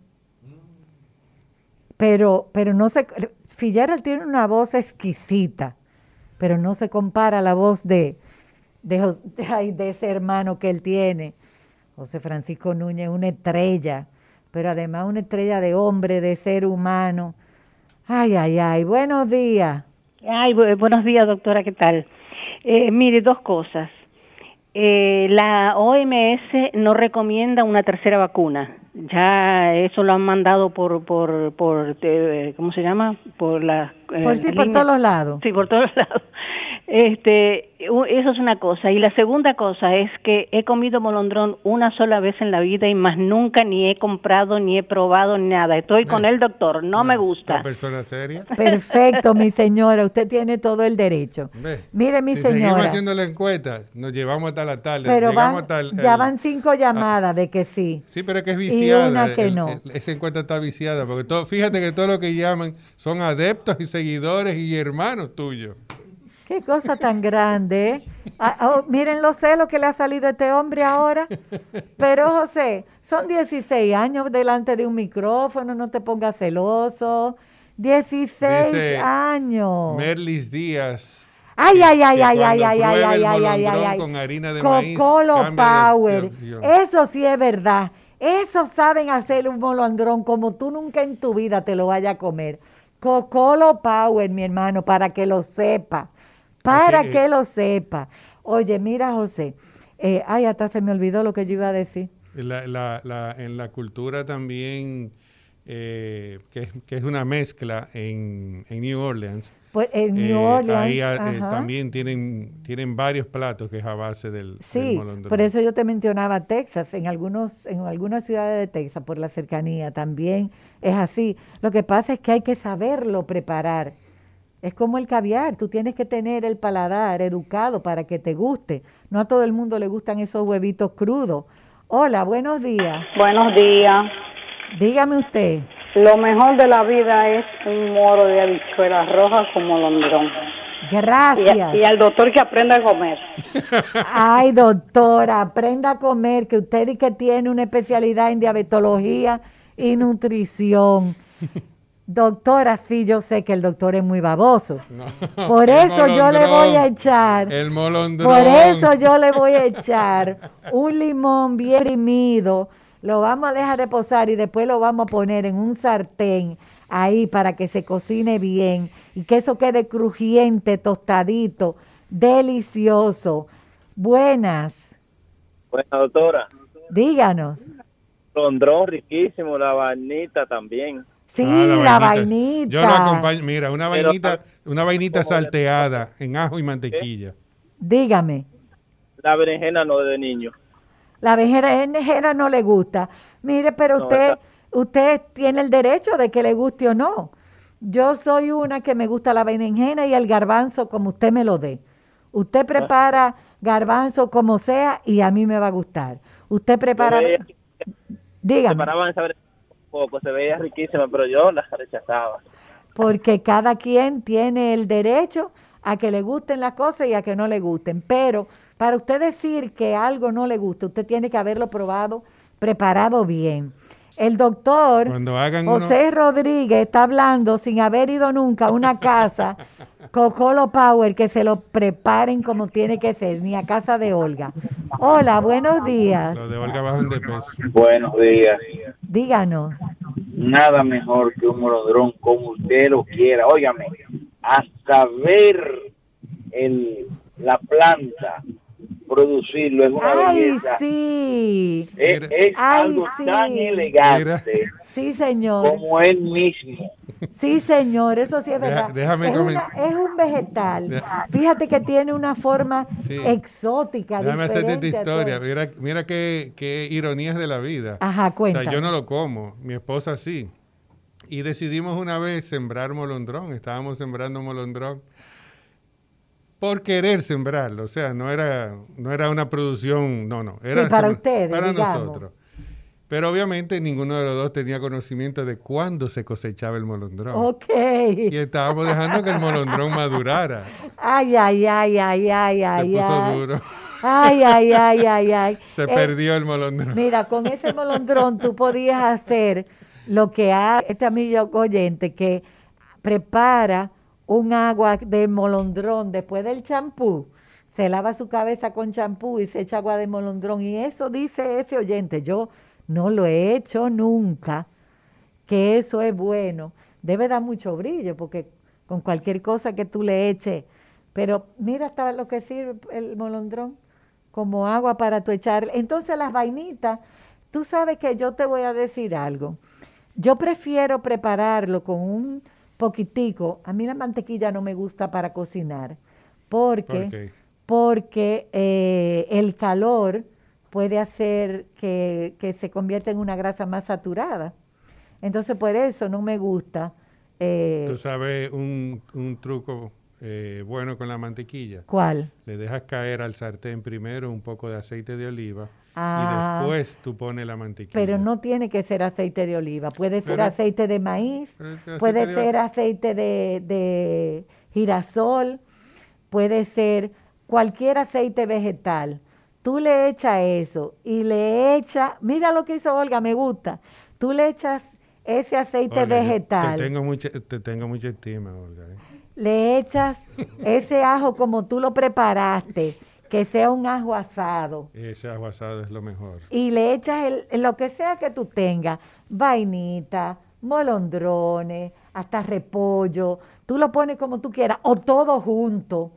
Pero, pero no se... Fitzgerald tiene una voz exquisita, pero no se compara a la voz de, de, de ese hermano que él tiene. José Francisco Núñez, una estrella, pero además una estrella de hombre, de ser humano. Ay, ay, ay, buenos días. Ay, bu- buenos días, doctora, ¿qué tal? Eh, mire, dos cosas. Eh, la OMS no recomienda una tercera vacuna. Ya eso lo han mandado por, por, por eh, ¿cómo se llama? Por la... eh, Por sí, por todos los lados. Sí, por todos lados. Este, eso es una cosa. Y la segunda cosa es que he comido molondrón una sola vez en la vida y más nunca ni he comprado ni he probado nada. Estoy con el doctor, no me gusta. Una persona seria. Perfecto, mi señora, usted tiene todo el derecho. Ve, Mire, mi si seguimos señora, haciendo la encuesta, nos llevamos hasta la tarde. pero llegamos van, hasta el- ya van cinco llamadas de que sí. Sí, pero es que es Y viciada. una que el- no. el- esa encuesta está viciada, porque todo, fíjate que todos los que llaman son adeptos y seguidores y hermanos tuyos. Qué cosa tan grande. ¿eh? Ah, oh, miren los celos que le ha salido a este hombre ahora. Pero José, son 16 años delante de un micrófono, no te pongas celoso. 16 Dice años. Merlis Díaz. Ay, ay, ay, ay, ay, ay, ay, ay, ay, ay, ay, con harina de maíz, de- Power. de. Eso sí es verdad. Eso saben hacer un molondrón como tú nunca en tu vida te lo vayas a comer. Cocolo Power, mi hermano, para que lo sepa. Para Así, que lo sepa. Oye, mira, José. eh, ay, hasta se me olvidó lo que yo iba a decir. La- la- la- en la cultura también, eh, que, es- que es una mezcla en, en New Orleans. Pues en New eh, Orleans, ahí eh, ajá. también tienen, tienen varios platos que es a base del, del Sí, molondrón. por eso yo te mencionaba Texas, en algunos, en algunas ciudades de Texas, por la cercanía, también es así. Lo que pasa es que hay que saberlo preparar. Es como el caviar, tú tienes que tener el paladar educado para que te guste. No a todo el mundo le gustan esos huevitos crudos. Hola, buenos días. Buenos días. Dígame usted. Lo mejor de la vida es un moro de habichuelas rojas con molondrón. Gracias. Y, y al doctor que aprenda a comer. Ay, doctora, aprenda a comer, que usted y que tiene una especialidad en diabetología y nutrición. Doctora, sí, yo sé que el doctor es muy baboso. Por eso yo le voy a molondrón, echar. El molondrón. Por eso yo le voy a echar un limón bien exprimido, lo vamos a dejar reposar y después lo vamos a poner en un sartén ahí para que se cocine bien y que eso quede crujiente, tostadito, delicioso. Buenas, Bueno, doctora, díganos. Londrón riquísimo, la vainita también. Sí, Ah, la, vainita. Yo lo acompaño, mira, una Pero- vainita, una vainita salteada en ajo y mantequilla. Dígame. La berenjena no de niño. La berenjena no le gusta. Mire, pero No, usted, usted tiene el derecho de que le guste o no. Yo soy una que me gusta la berenjena y el garbanzo como usted me lo dé. Usted prepara garbanzo, como sea, y a mí me va a gustar. Usted prepara... Dígame. Preparaban esa un poco, se veía riquísima, pero yo la rechazaba. porque cada quien tiene el derecho a que le gusten las cosas y a que no le gusten. Pero para usted decir que algo no le gusta, usted tiene que haberlo probado, preparado bien. El doctor Cuando hagan uno- José Rodríguez está hablando sin haber ido nunca a una casa Cocolo Power que se lo preparen como tiene que ser, ni a casa de Olga. Hola, buenos días. Los de Olga bajan de peso. Buenos días. Díganos. Nada mejor que un molondrón como usted lo quiera. Óigame, hasta ver el, la planta producirlo es una Ay, belleza. sí. Es, es Ay, algo sí. tan elegante Sí, señor. como él mismo. Sí, señor, eso sí es Deja- verdad. déjame es, una- es un vegetal. Deja- Fíjate que tiene una forma Sí. exótica, Déjame hacerte esta historia. Mira, mira qué, qué ironías de la vida. Ajá, O cuéntame. sea, yo no lo como, mi esposa sí. Y decidimos una vez sembrar molondrón. Estábamos sembrando molondrón por querer sembrarlo. O sea, no era, no era una producción, no, no. Era Sí, para ustedes, Para digamos. nosotros. Pero obviamente ninguno de los dos tenía conocimiento de cuándo se cosechaba el molondrón. Ok. Y estábamos dejando que el molondrón madurara. Ay, ay, ay, ay, ay, Se ay, puso ay. duro. Ay, ay, ay, ay, ay. Se Eh, perdió el molondrón. Mira, con ese molondrón tú podías hacer lo que hace este amigo oyente que prepara un agua de molondrón después del champú. Se lava su cabeza con champú y se echa agua de molondrón. Y eso dice ese oyente. Yo no lo he hecho nunca, que eso es bueno. Debe dar mucho brillo porque con cualquier cosa que tú le eches. Pero mira hasta lo que sirve el molondrón como agua para tu echar. Entonces las vainitas, tú sabes que yo te voy a decir algo. Yo prefiero prepararlo con un poquitico. A mí la mantequilla no me gusta para cocinar porque porque eh, el calor puede hacer que, que se convierta en una grasa más saturada. Entonces por eso no me gusta. eh, Tú sabes un, un truco eh, bueno con la mantequilla. ¿Cuál? Le dejas caer al sartén primero un poco de aceite de oliva Ah. y después tú pones la mantequilla. Pero no tiene que ser aceite de oliva, puede ser Pero- aceite de maíz, aceite puede de ser aceite de, de girasol, puede ser cualquier aceite vegetal. Tú le echas eso y le echas, mira lo que hizo Olga, me gusta. Tú le echas ese aceite Olga, vegetal, Te tengo mucha, te tengo mucha estima, Olga. ¿eh? le echas ese ajo como tú lo preparaste, que sea un ajo asado. Ese ajo asado es lo mejor. y le echas el, lo que sea que tú tengas, vainita, molondrones, hasta repollo, tú lo pones como tú quieras, o todo junto,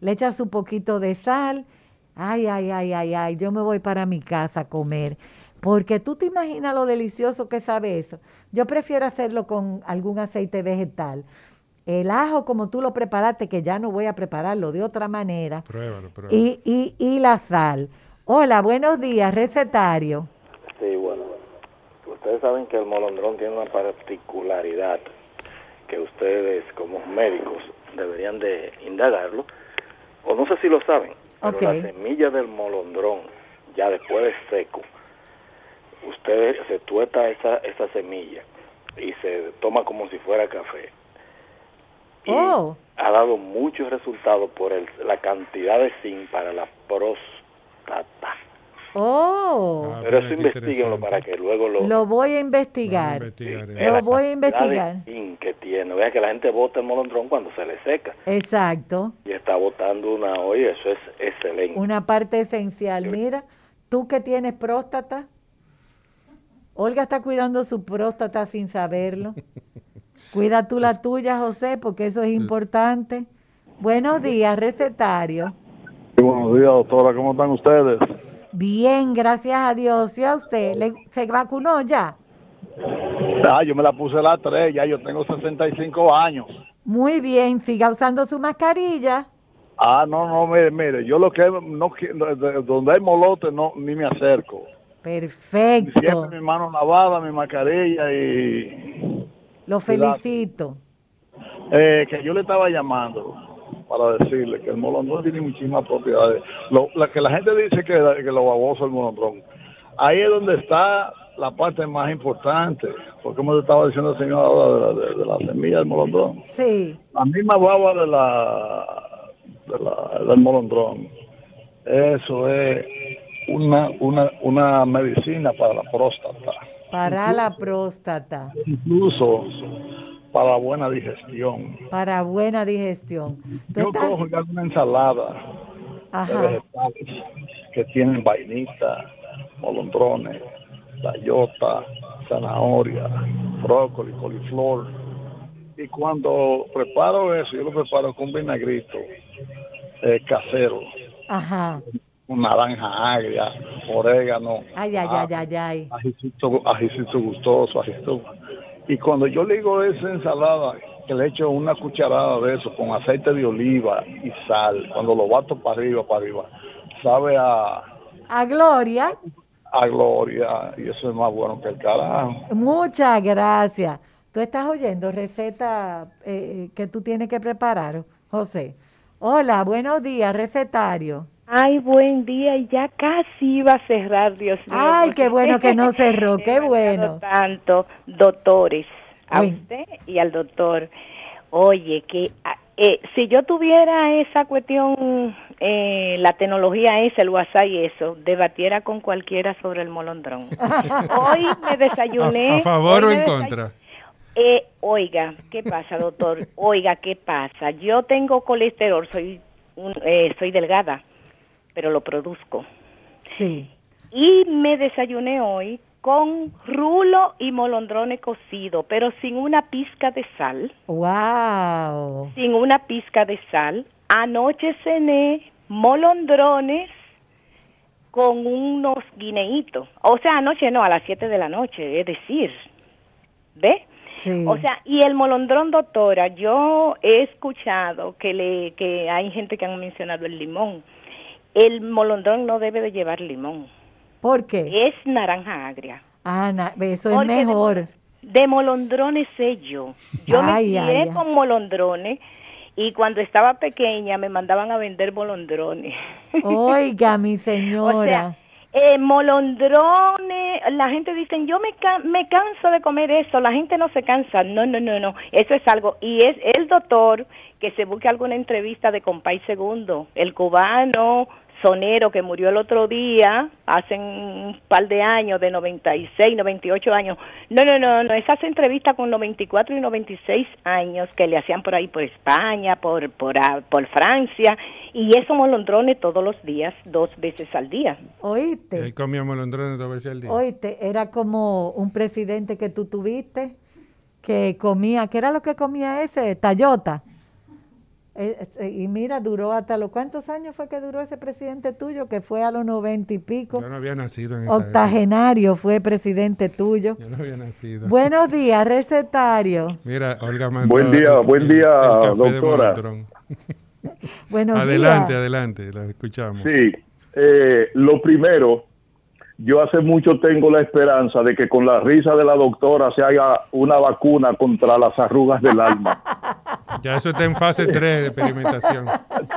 le echas un poquito de sal, ay, ay, ay, ay, ay, yo me voy para mi casa a comer, porque tú te imaginas lo delicioso que sabe eso. Yo prefiero hacerlo con algún aceite vegetal. El ajo como tú lo preparaste, que ya no voy a prepararlo de otra manera, Pruébalo, pruébalo. y, y, y la sal. Hola, buenos días, recetario. Sí, bueno. Ustedes saben que el molondrón tiene una particularidad que ustedes como médicos deberían de indagarlo, o no sé si lo saben, pero Ok. la semilla del molondrón, ya después de seco, ustedes se tueta esa, esa semilla y se toma como si fuera café. Y Oh, ha dado muchos resultados por el- la cantidad de zinc para la próstata. oh, Pero eso investiguenlo para que luego lo... lo voy a investigar. Lo voy a investigar. Zinc que tiene. Vea que la gente bota el molondrón cuando se le seca. Exacto, Y está botando una olla, eso es excelente. una parte esencial. Mira, tú que tienes próstata, Olga está cuidando su próstata sin saberlo. Cuida tú la tuya, José, porque eso es importante. Buenos días, recetario. buenos días, doctora. ¿Cómo están ustedes? Bien, gracias a Dios. ¿Y a usted? ¿Le- ¿Se vacunó ya? Ah, yo me la puse a las 3, ya yo tengo 65 años. Muy bien, siga usando su mascarilla. Ah, no, no, mire, mire, yo lo que no donde hay molote no ni me acerco. Perfecto, Siempre mi mano lavada, mi mascarilla y lo felicito. eh, que yo le estaba llamando. para decirle que el molondrón tiene muchísimas propiedades. Lo, la que la gente dice que, que lo baboso el molondrón. Ahí es donde está la parte más importante, porque como estaba diciendo el señor ahora de la, de, de la semilla del molondrón. Sí. La misma baba de la, de la- del molondrón. Eso es una, una, una medicina para la próstata, Para la próstata, incluso para buena digestión. para buena digestión. ¿Tú Yo estás- cojo ya una ensalada de vegetales que tienen vainita, molondrones, bayota, zanahoria, brócoli, coliflor. Y cuando preparo eso, yo lo preparo con vinagrito eh, casero, Ajá. Naranja agria, orégano, Ay, ay, ay, ay, ay. ajicito, ajicito gustoso, ajicito. Y cuando yo ligo esa ensalada, que le echo una cucharada de eso con aceite de oliva y sal, cuando lo bato para arriba, para arriba, sabe a, A Gloria, a gloria y eso es más bueno que el carajo. muchas gracias. Tú estás oyendo receta eh, que tú tienes que preparar, José. Hola, buenos días, recetario. Ay, buen día, y ya casi iba a cerrar, Dios mío. Ay, qué bueno que no cerró, qué bueno. Tanto, doctores, a Uy. usted y al doctor. Oye, que ah, eh, si yo tuviera esa cuestión, eh, la tecnología esa, el WhatsApp y eso, debatiera con cualquiera sobre el molondrón. Hoy me desayuné. ¿A, a favor o en contra? eh, oiga, ¿qué pasa, doctor? Oiga, ¿qué pasa? Yo tengo colesterol, soy un- eh, soy delgada, pero lo produzco. Sí. Y me desayuné hoy con rulo y molondrones cocido, pero sin una pizca de sal, Wow. sin una pizca de sal. Anoche cené molondrones con unos guineitos. O sea, anoche no, a las 7 de la noche, es decir, ¿ve? Sí. O sea, y el molondrón, doctora, yo he escuchado que le que hay gente que han mencionado el limón. El molondrón no debe de llevar limón. ¿Por qué? Es naranja agria. Ana, eso es Porque mejor. De molondrones sé yo. Yo Ay, me crié con molondrones y cuando estaba pequeña me mandaban a vender molondrones. Oiga, mi O señora. sea, eh, molondrones, la gente dice, yo me, ca- me canso de comer eso, la gente no se cansa. No, no, no, no, eso es algo. Y es el doctor que se busque alguna entrevista de Compay Segundo, el cubano sonero que murió el otro día, hace un par de años, de 96, 98 años. No, no, no, no, esas entrevistas con 94 y 96 años que le hacían por ahí por España, por, por, ah, por Francia, y esos molondrones todos los días, dos veces al día. Oíste, Él comía molondrones dos veces al día. oíste, era como un presidente que tú tuviste que comía, ¿qué era lo que comía ese? Tayota. Eh, eh, y mira, duró hasta los cuántos años fue que duró ese presidente tuyo, que fue a los noventa y pico. Yo no había nacido en esa época. Octogenario fue presidente tuyo. Yo no había nacido. Buenos días, recetario. Mira, Olga mandó Buen día, el- buen día, doctora. Buenos adelante, días. adelante, la escuchamos. Sí, eh, lo primero, yo hace mucho tengo la esperanza de que con la risa de la doctora se haga una vacuna contra las arrugas del alma. Ya eso está en fase 3 de experimentación.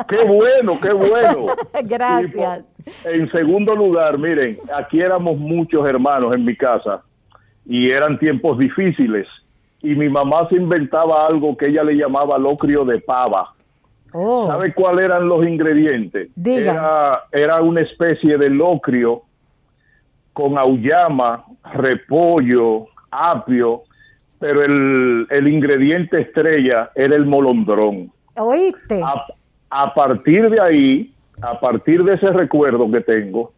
¡Qué bueno, qué bueno! Gracias. En segundo lugar, miren, aquí éramos muchos hermanos en mi casa y eran tiempos difíciles y mi mamá se inventaba algo que ella le llamaba locrio de pava. Oh. ¿Sabe cuáles eran los ingredientes? Diga. Era, era una especie de locrio con auyama, repollo, apio, pero el, el ingrediente estrella era el molondrón. ¿Oíste? A, a partir de ahí, a partir de ese recuerdo que tengo,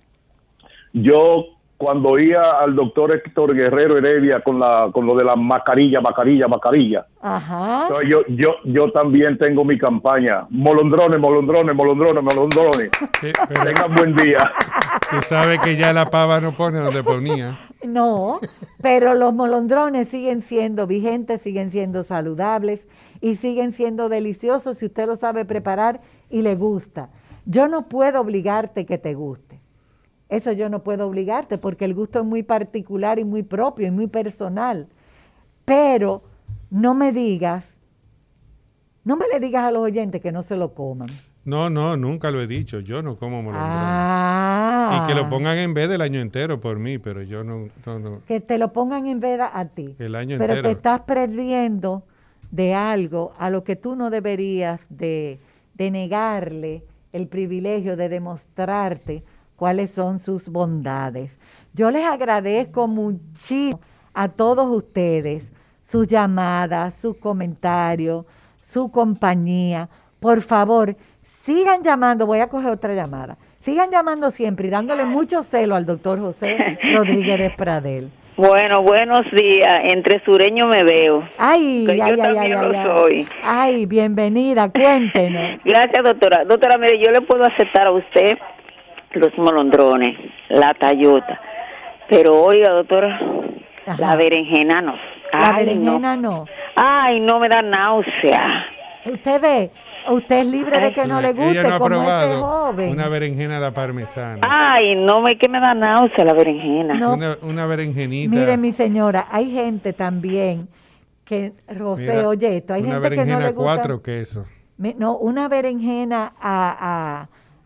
yo cuando iba al doctor Héctor Guerrero Heredia con la con lo de la mascarilla, mascarilla, mascarilla, Ajá. entonces yo, yo, yo también tengo mi campaña. Molondrones, molondrones, molondrones, molondrones. Tengan buen día. Tú sabes que ya la pava no pone donde ponía. No, pero los molondrones siguen siendo vigentes, siguen siendo saludables y siguen siendo deliciosos si usted lo sabe preparar y le gusta. Yo no puedo obligarte que te guste. Eso yo no puedo obligarte porque el gusto es muy particular y muy propio y muy personal. Pero no me digas, No me le digas a los oyentes que no se lo coman. No, no, nunca lo he dicho. Yo no como molondrones. Ah. Y que lo pongan en vez del año entero por mí, pero yo no, no, no. Que te lo pongan en veda a ti. El año Pero entero. te estás perdiendo de algo a lo que tú no deberías de, de negarle el privilegio de demostrarte cuáles son sus bondades. Yo les agradezco muchísimo a todos ustedes sus llamadas, sus comentarios, su compañía. Por favor, sigan llamando. Voy a coger otra llamada. Sigan llamando siempre y dándole mucho celo al doctor José Rodríguez de Pradel. Bueno, buenos días. Entre sureño me veo. Ay, Que ay, yo ay, ay, también ay, lo ay. soy. Ay, bienvenida, cuéntenos. Gracias, doctora. Doctora, mire, yo le puedo aceptar a usted los molondrones, la tallota. Pero oiga, doctora, la berenjena no. La Ay, berenjena no. Ay, no me da náusea. Usted ve, usted es libre de que no le guste, Ella no ha como este joven. una berenjena a la parmesana. Ay, no me que me da náusea la berenjena. Una, una berenjenita. Mire, mi señora, hay gente también que, José, Mira, oye esto, hay una gente que no berenjena le gusta... cuatro quesos. No, una berenjena a, a-